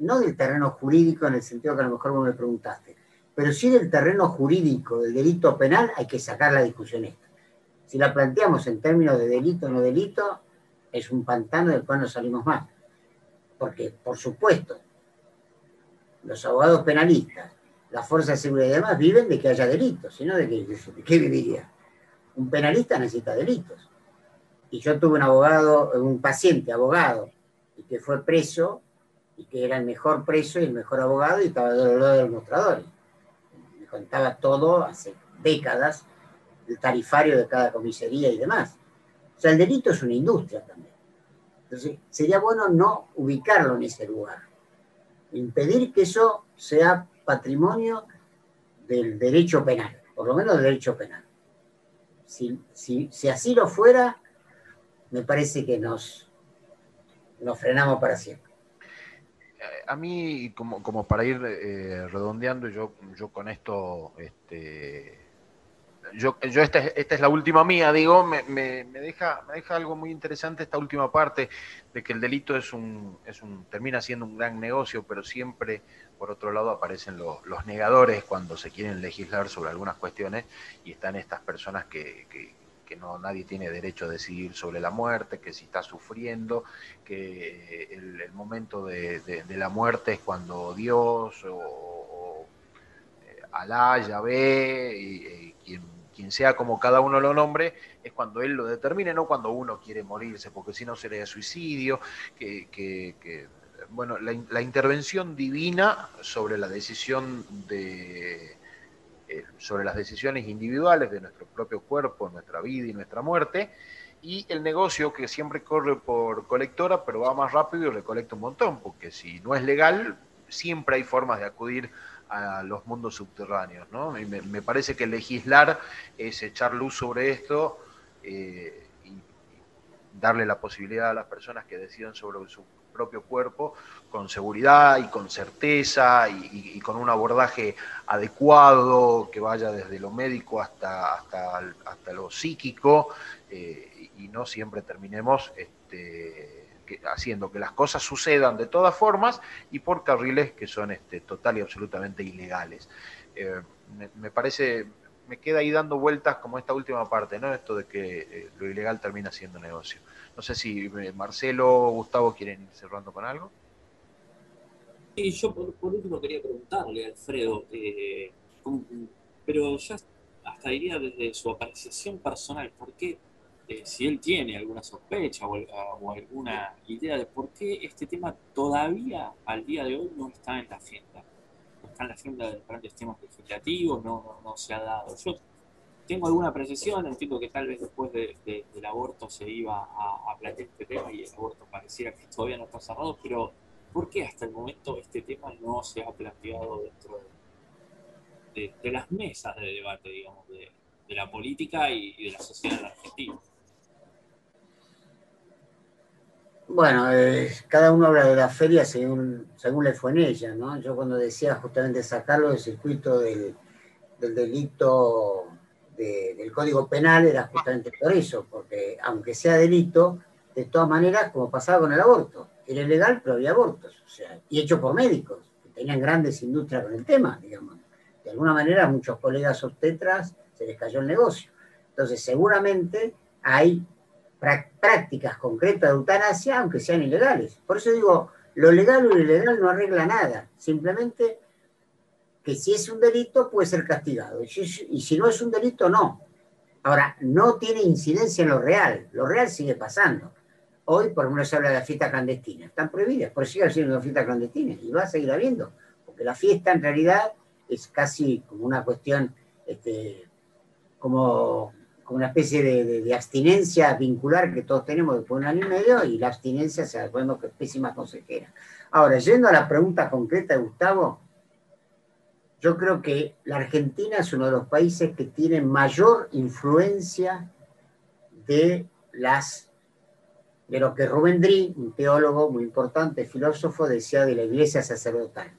no del terreno jurídico en el sentido que a lo mejor vos me preguntaste, pero sí del terreno jurídico, del delito penal, hay que sacar la discusión esta. Si la planteamos en términos de delito o no delito, es un pantano del cual no salimos más. Porque, por supuesto, los abogados penalistas, las fuerzas de seguridad y demás viven de que haya delitos, sino de, que, de qué viviría. Un penalista necesita delitos. Y yo tuve un abogado, un paciente abogado, y que fue preso y que era el mejor preso y el mejor abogado y estaba del lado de los mostradores. Me contaba todo hace décadas, el tarifario de cada comisaría y demás. O sea, el delito es una industria también. Entonces, sería bueno no ubicarlo en ese lugar. Impedir que eso sea patrimonio del derecho penal, por lo menos del derecho penal. Si, si así lo fuera, me parece que nos, nos frenamos para siempre a mí, como, como para ir eh, redondeando, yo, yo con esto, este, yo, yo esta, esta es la última mía, digo, me, me, deja, me deja algo muy interesante esta última parte de que el delito es un, es un, termina siendo un gran negocio, pero siempre, por otro lado, aparecen los, los negadores cuando se quieren legislar sobre algunas cuestiones y están estas personas que, que que no nadie tiene derecho a decidir sobre la muerte, que si está sufriendo, que el, momento de, la muerte es cuando Dios o, eh, Alá, Yahvé, y, quien, quien, sea como cada uno lo nombre, es cuando él lo determine, no cuando uno quiere morirse, porque si no sería suicidio, que, bueno, la intervención divina sobre la decisión de eh, sobre las decisiones individuales de nuestro propio cuerpo, nuestra vida y nuestra muerte, y el negocio que siempre corre por colectora, pero va más rápido y recolecta un montón, porque si no es legal, siempre hay formas de acudir a los mundos subterráneos. ¿no? me, parece que legislar es echar luz sobre esto eh, y darle la posibilidad a las personas que decidan sobre su propio cuerpo con seguridad y con certeza y, con un abordaje adecuado que vaya desde lo médico hasta, hasta, hasta lo psíquico eh, y no siempre terminemos este, haciendo que las cosas sucedan de todas formas y por carriles que son este, total y absolutamente ilegales. Eh, me, parece, me queda ahí dando vueltas como esta última parte, ¿no? Esto de que eh, lo ilegal termina siendo negocio. No sé si eh, Marcelo o Gustavo quieren ir cerrando con algo. Sí, yo por, último quería preguntarle, Alfredo, pero ya hasta diría desde su apreciación personal, ¿por qué eh, si él tiene alguna sospecha o, alguna idea de por qué este tema todavía al día de hoy no está en la agenda. No está en la agenda de grandes temas legislativos, no, se ha dado. Yo tengo alguna precisión, entiendo que tal vez después del aborto se iba a, plantear este tema y el aborto pareciera que todavía no está cerrado, pero ¿por qué hasta el momento este tema no se ha planteado dentro de, las mesas de debate, digamos, de, la política y, de la sociedad en Argentina? Bueno, eh, cada uno habla de la feria según, según le fue en ella, ¿no? Yo cuando decía justamente sacarlo del circuito del, delito del Código Penal era justamente por eso, porque aunque sea delito, de todas maneras, como pasaba con el aborto, era ilegal, pero había abortos, o sea, y hecho por médicos, que tenían grandes industrias con el tema, digamos. De alguna manera, a muchos colegas obstetras se les cayó el negocio. Entonces, seguramente hay prácticas concretas de eutanasia, aunque sean ilegales. Por eso digo, lo legal o lo ilegal no arregla nada, simplemente que si es un delito puede ser castigado, y si no es un delito, no. Ahora, no tiene incidencia en lo real, lo real sigue pasando. Hoy, por ejemplo, se habla de la fiesta clandestina, están prohibidas, por sigue siendo fiesta clandestina y va a seguir habiendo, porque la fiesta en realidad es casi como una cuestión, este, como una especie de, abstinencia vincular que todos tenemos después de un año y medio y la abstinencia se acuerda que es pésima consejera. Ahora, yendo a la pregunta concreta de Gustavo, yo creo que la Argentina es uno de los países que tiene mayor influencia de las de lo que Rubén Drí, un teólogo muy importante, filósofo, decía de la iglesia sacerdotal.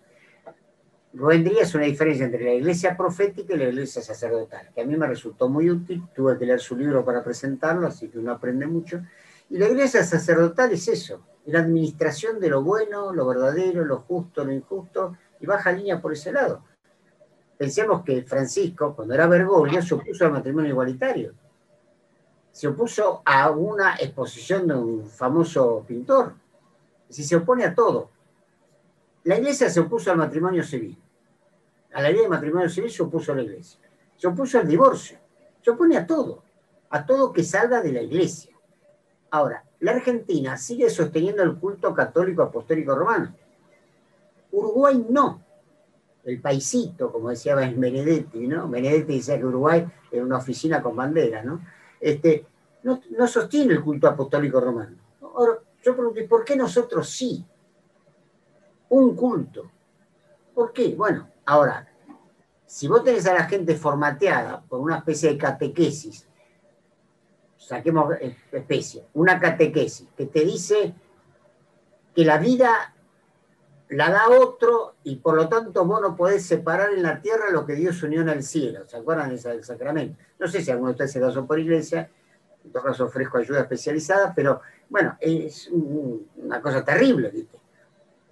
Vendría es una diferencia entre la iglesia profética y la iglesia sacerdotal, que a mí me resultó muy útil, tuve que leer su libro para presentarlo, así que uno aprende mucho. Y la iglesia sacerdotal es eso, la administración de lo bueno, lo verdadero, lo justo, lo injusto, y baja línea por ese lado. Pensemos que Francisco, cuando era Bergoglio, se opuso al matrimonio igualitario. Se opuso a una exposición de un famoso pintor. Si se opone a todo. La iglesia se opuso al matrimonio civil a la ley de matrimonio civil se opuso a la iglesia. Se opuso al divorcio. Se opone a todo. A todo que salga de la iglesia. Ahora, la Argentina sigue sosteniendo el culto católico apostólico romano. Uruguay no. El paisito, como decía Benedetti, ¿no? Benedetti decía que Uruguay era una oficina con bandera, ¿no? Este, no, no sostiene el culto apostólico romano. Ahora, yo pregunto, ¿por qué nosotros sí? Un culto. ¿Por qué? Bueno, Ahora, si vos tenés a la gente formateada por una especie de catequesis, saquemos especie, una catequesis que te dice que la vida la da otro y por lo tanto vos no podés separar en la tierra lo que Dios unió en el cielo. ¿Se acuerdan del sacramento? No sé si alguno de ustedes se casó por iglesia, en todo caso ofrezco ayuda especializada, pero bueno, es una cosa terrible, ¿viste?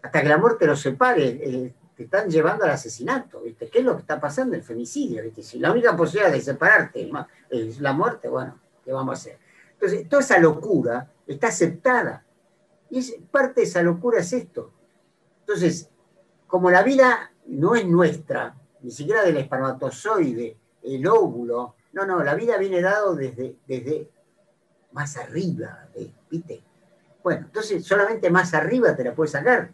Hasta que la muerte los separe, eh, te están llevando al asesinato, ¿viste? ¿Qué es lo que está pasando? El femicidio. Si la única posibilidad de separarte es la muerte, bueno, ¿qué vamos a hacer? Entonces, toda esa locura está aceptada. Y es, parte de esa locura es esto. Entonces, como la vida no es nuestra, ni siquiera del espermatozoide, el óvulo, no, no, la vida viene dado desde, desde más arriba, ¿viste? Bueno, entonces solamente más arriba te la puedes sacar.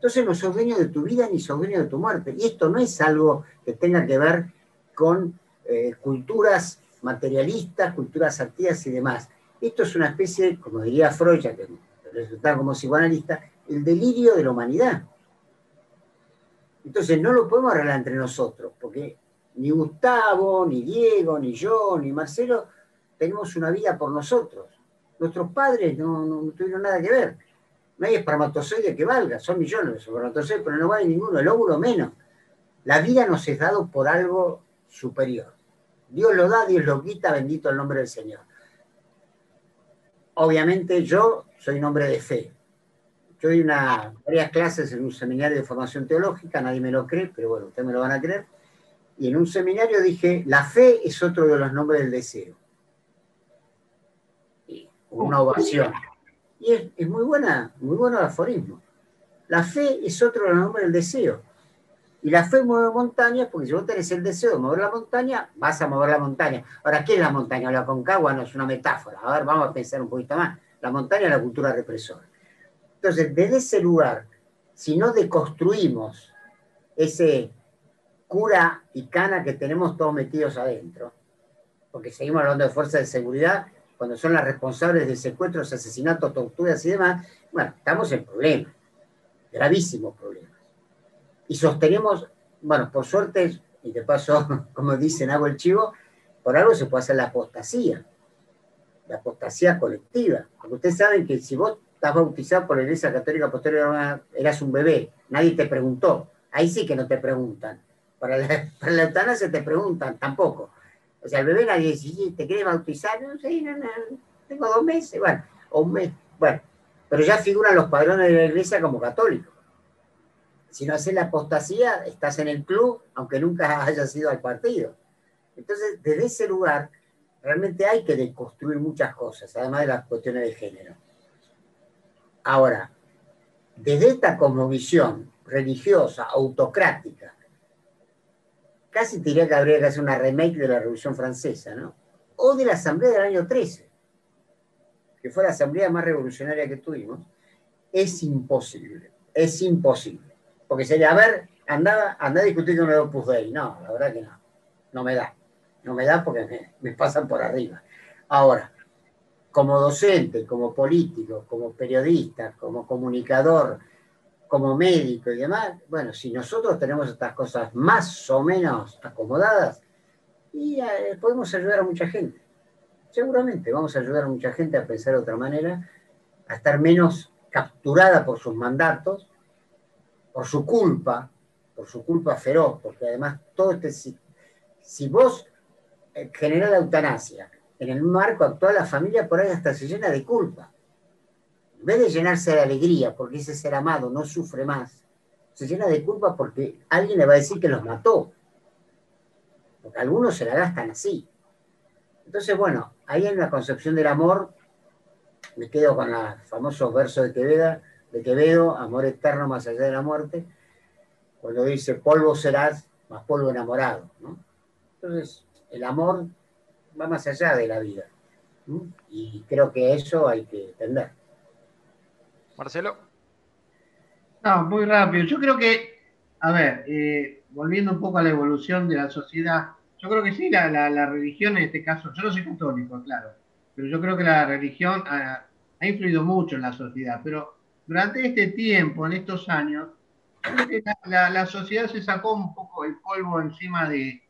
Entonces no sos dueño de tu vida ni sos dueño de tu muerte. Y esto no es algo que tenga que ver con eh, culturas materialistas, culturas activas y demás. Esto es una especie, como diría Freud, ya que resulta como psicoanalista, el delirio de la humanidad. Entonces no lo podemos arreglar entre nosotros, porque ni Gustavo, ni Diego, ni yo, ni Marcelo tenemos una vida por nosotros. Nuestros padres no, no tuvieron nada que ver no hay espermatozoide que valga, son millones de espermatozoides, pero no vale ninguno, el óvulo menos. La vida nos es dado por algo superior. Dios lo da, Dios lo quita, bendito el nombre del Señor. Obviamente yo soy un hombre de fe. Yo doy una, varias clases en un seminario de formación teológica, nadie me lo cree, pero bueno, ustedes me lo van a creer. Y en un seminario dije, la fe es otro de los nombres del deseo. Una ovación. Y es, muy buena, muy bueno el aforismo. La fe es otro nombres del deseo. Y la fe mueve montañas porque si vos tenés el deseo de mover la montaña, vas a mover la montaña. Ahora, ¿qué es la montaña? La concagua no es una metáfora. A ver, vamos a pensar un poquito más. La montaña es la cultura represora. Entonces, desde ese lugar, si no deconstruimos ese cura y cana que tenemos todos metidos adentro, porque seguimos hablando de fuerzas de seguridad, cuando son las responsables de secuestros, asesinatos, torturas y demás, bueno, estamos en problemas, gravísimos problemas. Y sostenemos, bueno, por suerte, y de paso, *laughs* como dicen, hago el chivo, por algo se puede hacer la apostasía, la apostasía colectiva. Porque ustedes saben que si vos estás bautizado por la Iglesia Católica Apostólica, eras un bebé, nadie te preguntó. Ahí sí que no te preguntan. Para la, *laughs* para la eutanasia te preguntan, tampoco. O sea, el bebé nadie dice, ¿te quieres bautizar? No sé, tengo dos meses, bueno, o un mes, bueno. Pero ya figuran los padrones de la iglesia como católicos. Si no haces la apostasía, estás en el club, aunque nunca *laughs* hayas ido al partido. Entonces, desde ese lugar, realmente hay que deconstruir muchas cosas, además de las cuestiones de género. Ahora, desde esta cosmovisión religiosa, autocrática, casi diría que habría que hacer una remake de la Revolución Francesa, ¿no? O de la Asamblea del año 13, que fue la asamblea más revolucionaria que tuvimos, es imposible, es imposible. Porque sería, a ver, anda, anda a discutir con el Opus Dei. No, la verdad que no, no me da. No me da porque me pasan por arriba. Ahora, como docente, como político, como periodista, como comunicador, como médico y demás, bueno, si nosotros tenemos estas cosas más o menos acomodadas, y eh, podemos ayudar a mucha gente. Seguramente vamos a ayudar a mucha gente a pensar de otra manera, a estar menos capturada por sus mandatos, por su culpa, por su culpa feroz, porque además todo este... Si, vos eh, generás la eutanasia en el marco actual, la familia por ahí hasta se llena de culpa en vez de llenarse de alegría porque ese ser amado no sufre más, se llena de culpa porque alguien le va a decir que los mató. Porque algunos se la gastan así. Entonces, bueno, ahí en la concepción del amor, me quedo con los famosos versos de Quevedo, de Quevedo, amor eterno más allá de la muerte, cuando dice, polvo serás, más polvo enamorado. Entonces, el amor va más allá de la vida. Y creo que eso hay que entender. Marcelo. No, muy rápido. Yo creo que, a ver, eh, volviendo un poco a la evolución de la sociedad, yo creo que sí, la, religión en este caso, yo no soy católico, claro, pero yo creo que la religión ha, influido mucho en la sociedad, pero durante este tiempo, en estos años, que la, sociedad se sacó un poco el polvo encima de,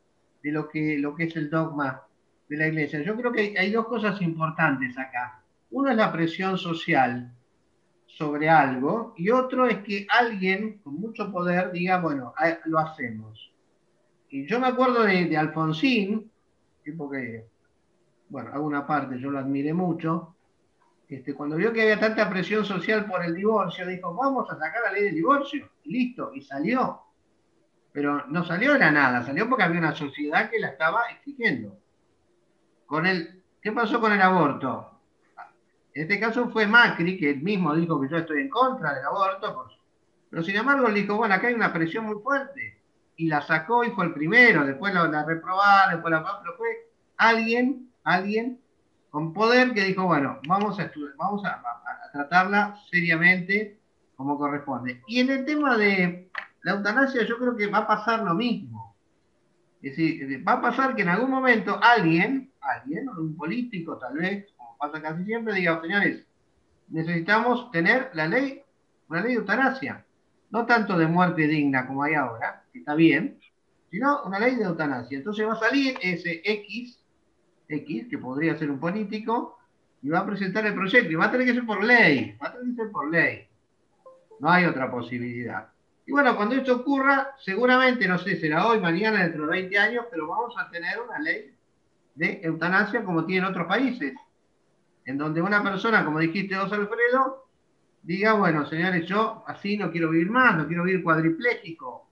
lo, que, lo que es el dogma de la iglesia. Yo creo que hay dos cosas importantes acá. Una es la presión social, sobre algo y otro es que alguien con mucho poder diga, bueno, lo hacemos. Y yo me acuerdo de, Alfonsín, porque, bueno, alguna parte yo lo admiré mucho, este, cuando vio que había tanta presión social por el divorcio, dijo, vamos a sacar la ley del divorcio, y listo, y salió. Pero no salió de la nada, salió porque había una sociedad que la estaba exigiendo. Con el, ¿Qué pasó con el aborto? En este caso fue Macri, que él mismo dijo que yo estoy en contra del aborto, pero sin embargo le dijo, bueno, acá hay una presión muy fuerte. Y la sacó y fue el primero, después la, la después la... Pero fue alguien, alguien con poder que dijo, bueno, vamos a, vamos a, tratarla seriamente como corresponde. Y en el tema de la eutanasia yo creo que va a pasar lo mismo. Es decir, va a pasar que en algún momento alguien, alguien, un político tal vez, pasa casi siempre, diga, señores, necesitamos tener la ley, una ley de eutanasia. No tanto de muerte digna como hay ahora, que está bien, sino una ley de eutanasia. Entonces va a salir ese X, X, que podría ser un político, y va a presentar el proyecto. Y va a tener que ser por ley, va a tener que ser por ley. No hay otra posibilidad. Y bueno, cuando esto ocurra, seguramente, no sé, será hoy, mañana, dentro de 20 años, pero vamos a tener una ley de eutanasia como tienen otros países en donde una persona, como dijiste vos, Alfredo, diga, bueno, señores, yo así no quiero vivir más, no quiero vivir cuadripléjico,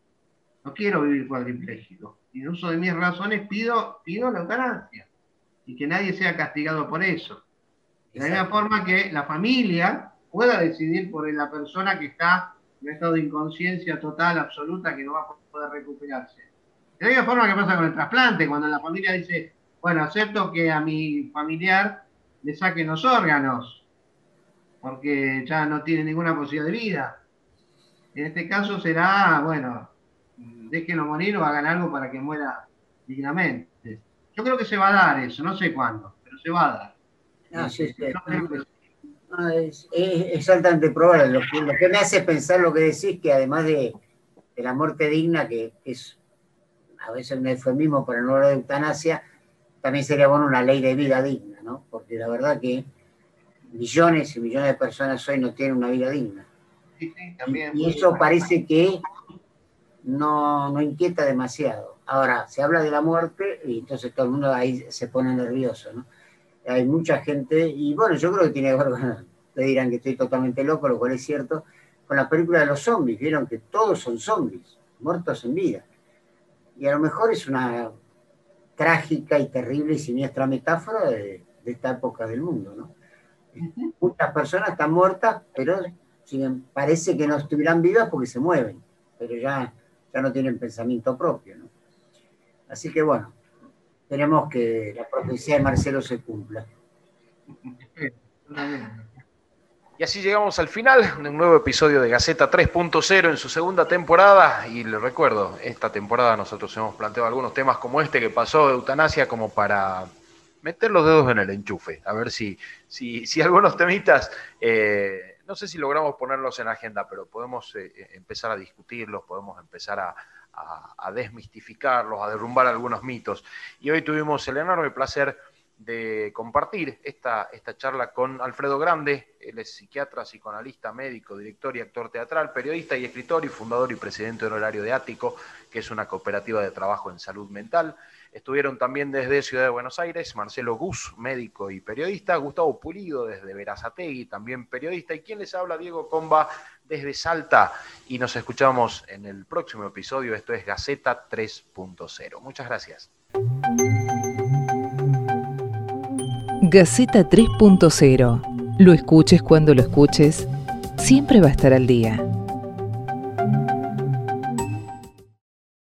no quiero vivir cuadripléjico. Y en uso de mis razones pido, pido la eutanasia y que nadie sea castigado por eso. De la misma forma que la familia pueda decidir por la persona que está un estado de inconsciencia total, absoluta, que no va a poder recuperarse. De la misma forma que pasa con el trasplante, cuando la familia dice, bueno, acepto que a mi familiar le saquen los órganos, porque ya no tiene ninguna posibilidad de vida. En este caso será, bueno, déjenlo morir o hagan algo para que muera dignamente. Yo creo que se va a dar eso, no sé cuándo, pero se va a dar. Sí, sí. No, es, es, altamente probable. Lo que, lo que, me hace pensar lo que decís, que además de, de la muerte digna, que es a veces un eufemismo para no hablar de eutanasia, también sería bueno una ley de vida digna, ¿no? Porque la verdad que millones y millones de personas hoy no tienen una vida digna. Sí, sí, también. Y, eso parece que no, no inquieta demasiado. Ahora, se habla de la muerte y entonces todo el mundo ahí se pone nervioso, ¿no? Hay mucha gente, y bueno, yo creo que tiene que ver con, *laughs* te dirán que estoy totalmente loco, lo cual es cierto, con la película de los zombies, vieron que todos son zombies, muertos en vida. Y a lo mejor es una trágica y terrible y siniestra metáfora de, de esta época del mundo, ¿no? Muchas personas están muertas, pero parece que no estuvieran vivas porque se mueven, pero ya, ya no tienen pensamiento propio, ¿no? Así que bueno, esperemos que la profecía de Marcelo se cumpla. Y así llegamos al final de un nuevo episodio de Gaceta 3.0 en su segunda temporada. Y les recuerdo, esta temporada nosotros hemos planteado algunos temas como este que pasó de eutanasia como para meter los dedos en el enchufe. A ver si, si, si algunos temitas, eh, no sé si logramos ponerlos en agenda, pero podemos eh, empezar a discutirlos, podemos empezar a, a, a desmistificarlos, a derrumbar algunos mitos. Y hoy tuvimos el enorme placer de compartir esta, esta charla con Alfredo Grande, él es psiquiatra, psicoanalista, médico, director y actor teatral, periodista y escritor y fundador y presidente honorario de Ático, que es una cooperativa de trabajo en salud mental. Estuvieron también desde Ciudad de Buenos Aires Marcelo Gus, médico y periodista, Gustavo Pulido desde Verazategui, también periodista, y quien les habla, Diego Comba, desde Salta. Y nos escuchamos en el próximo episodio, esto es Gaceta 3.0. Muchas gracias. Gaceta 3.0. Lo escuches cuando lo escuches, siempre va a estar al día.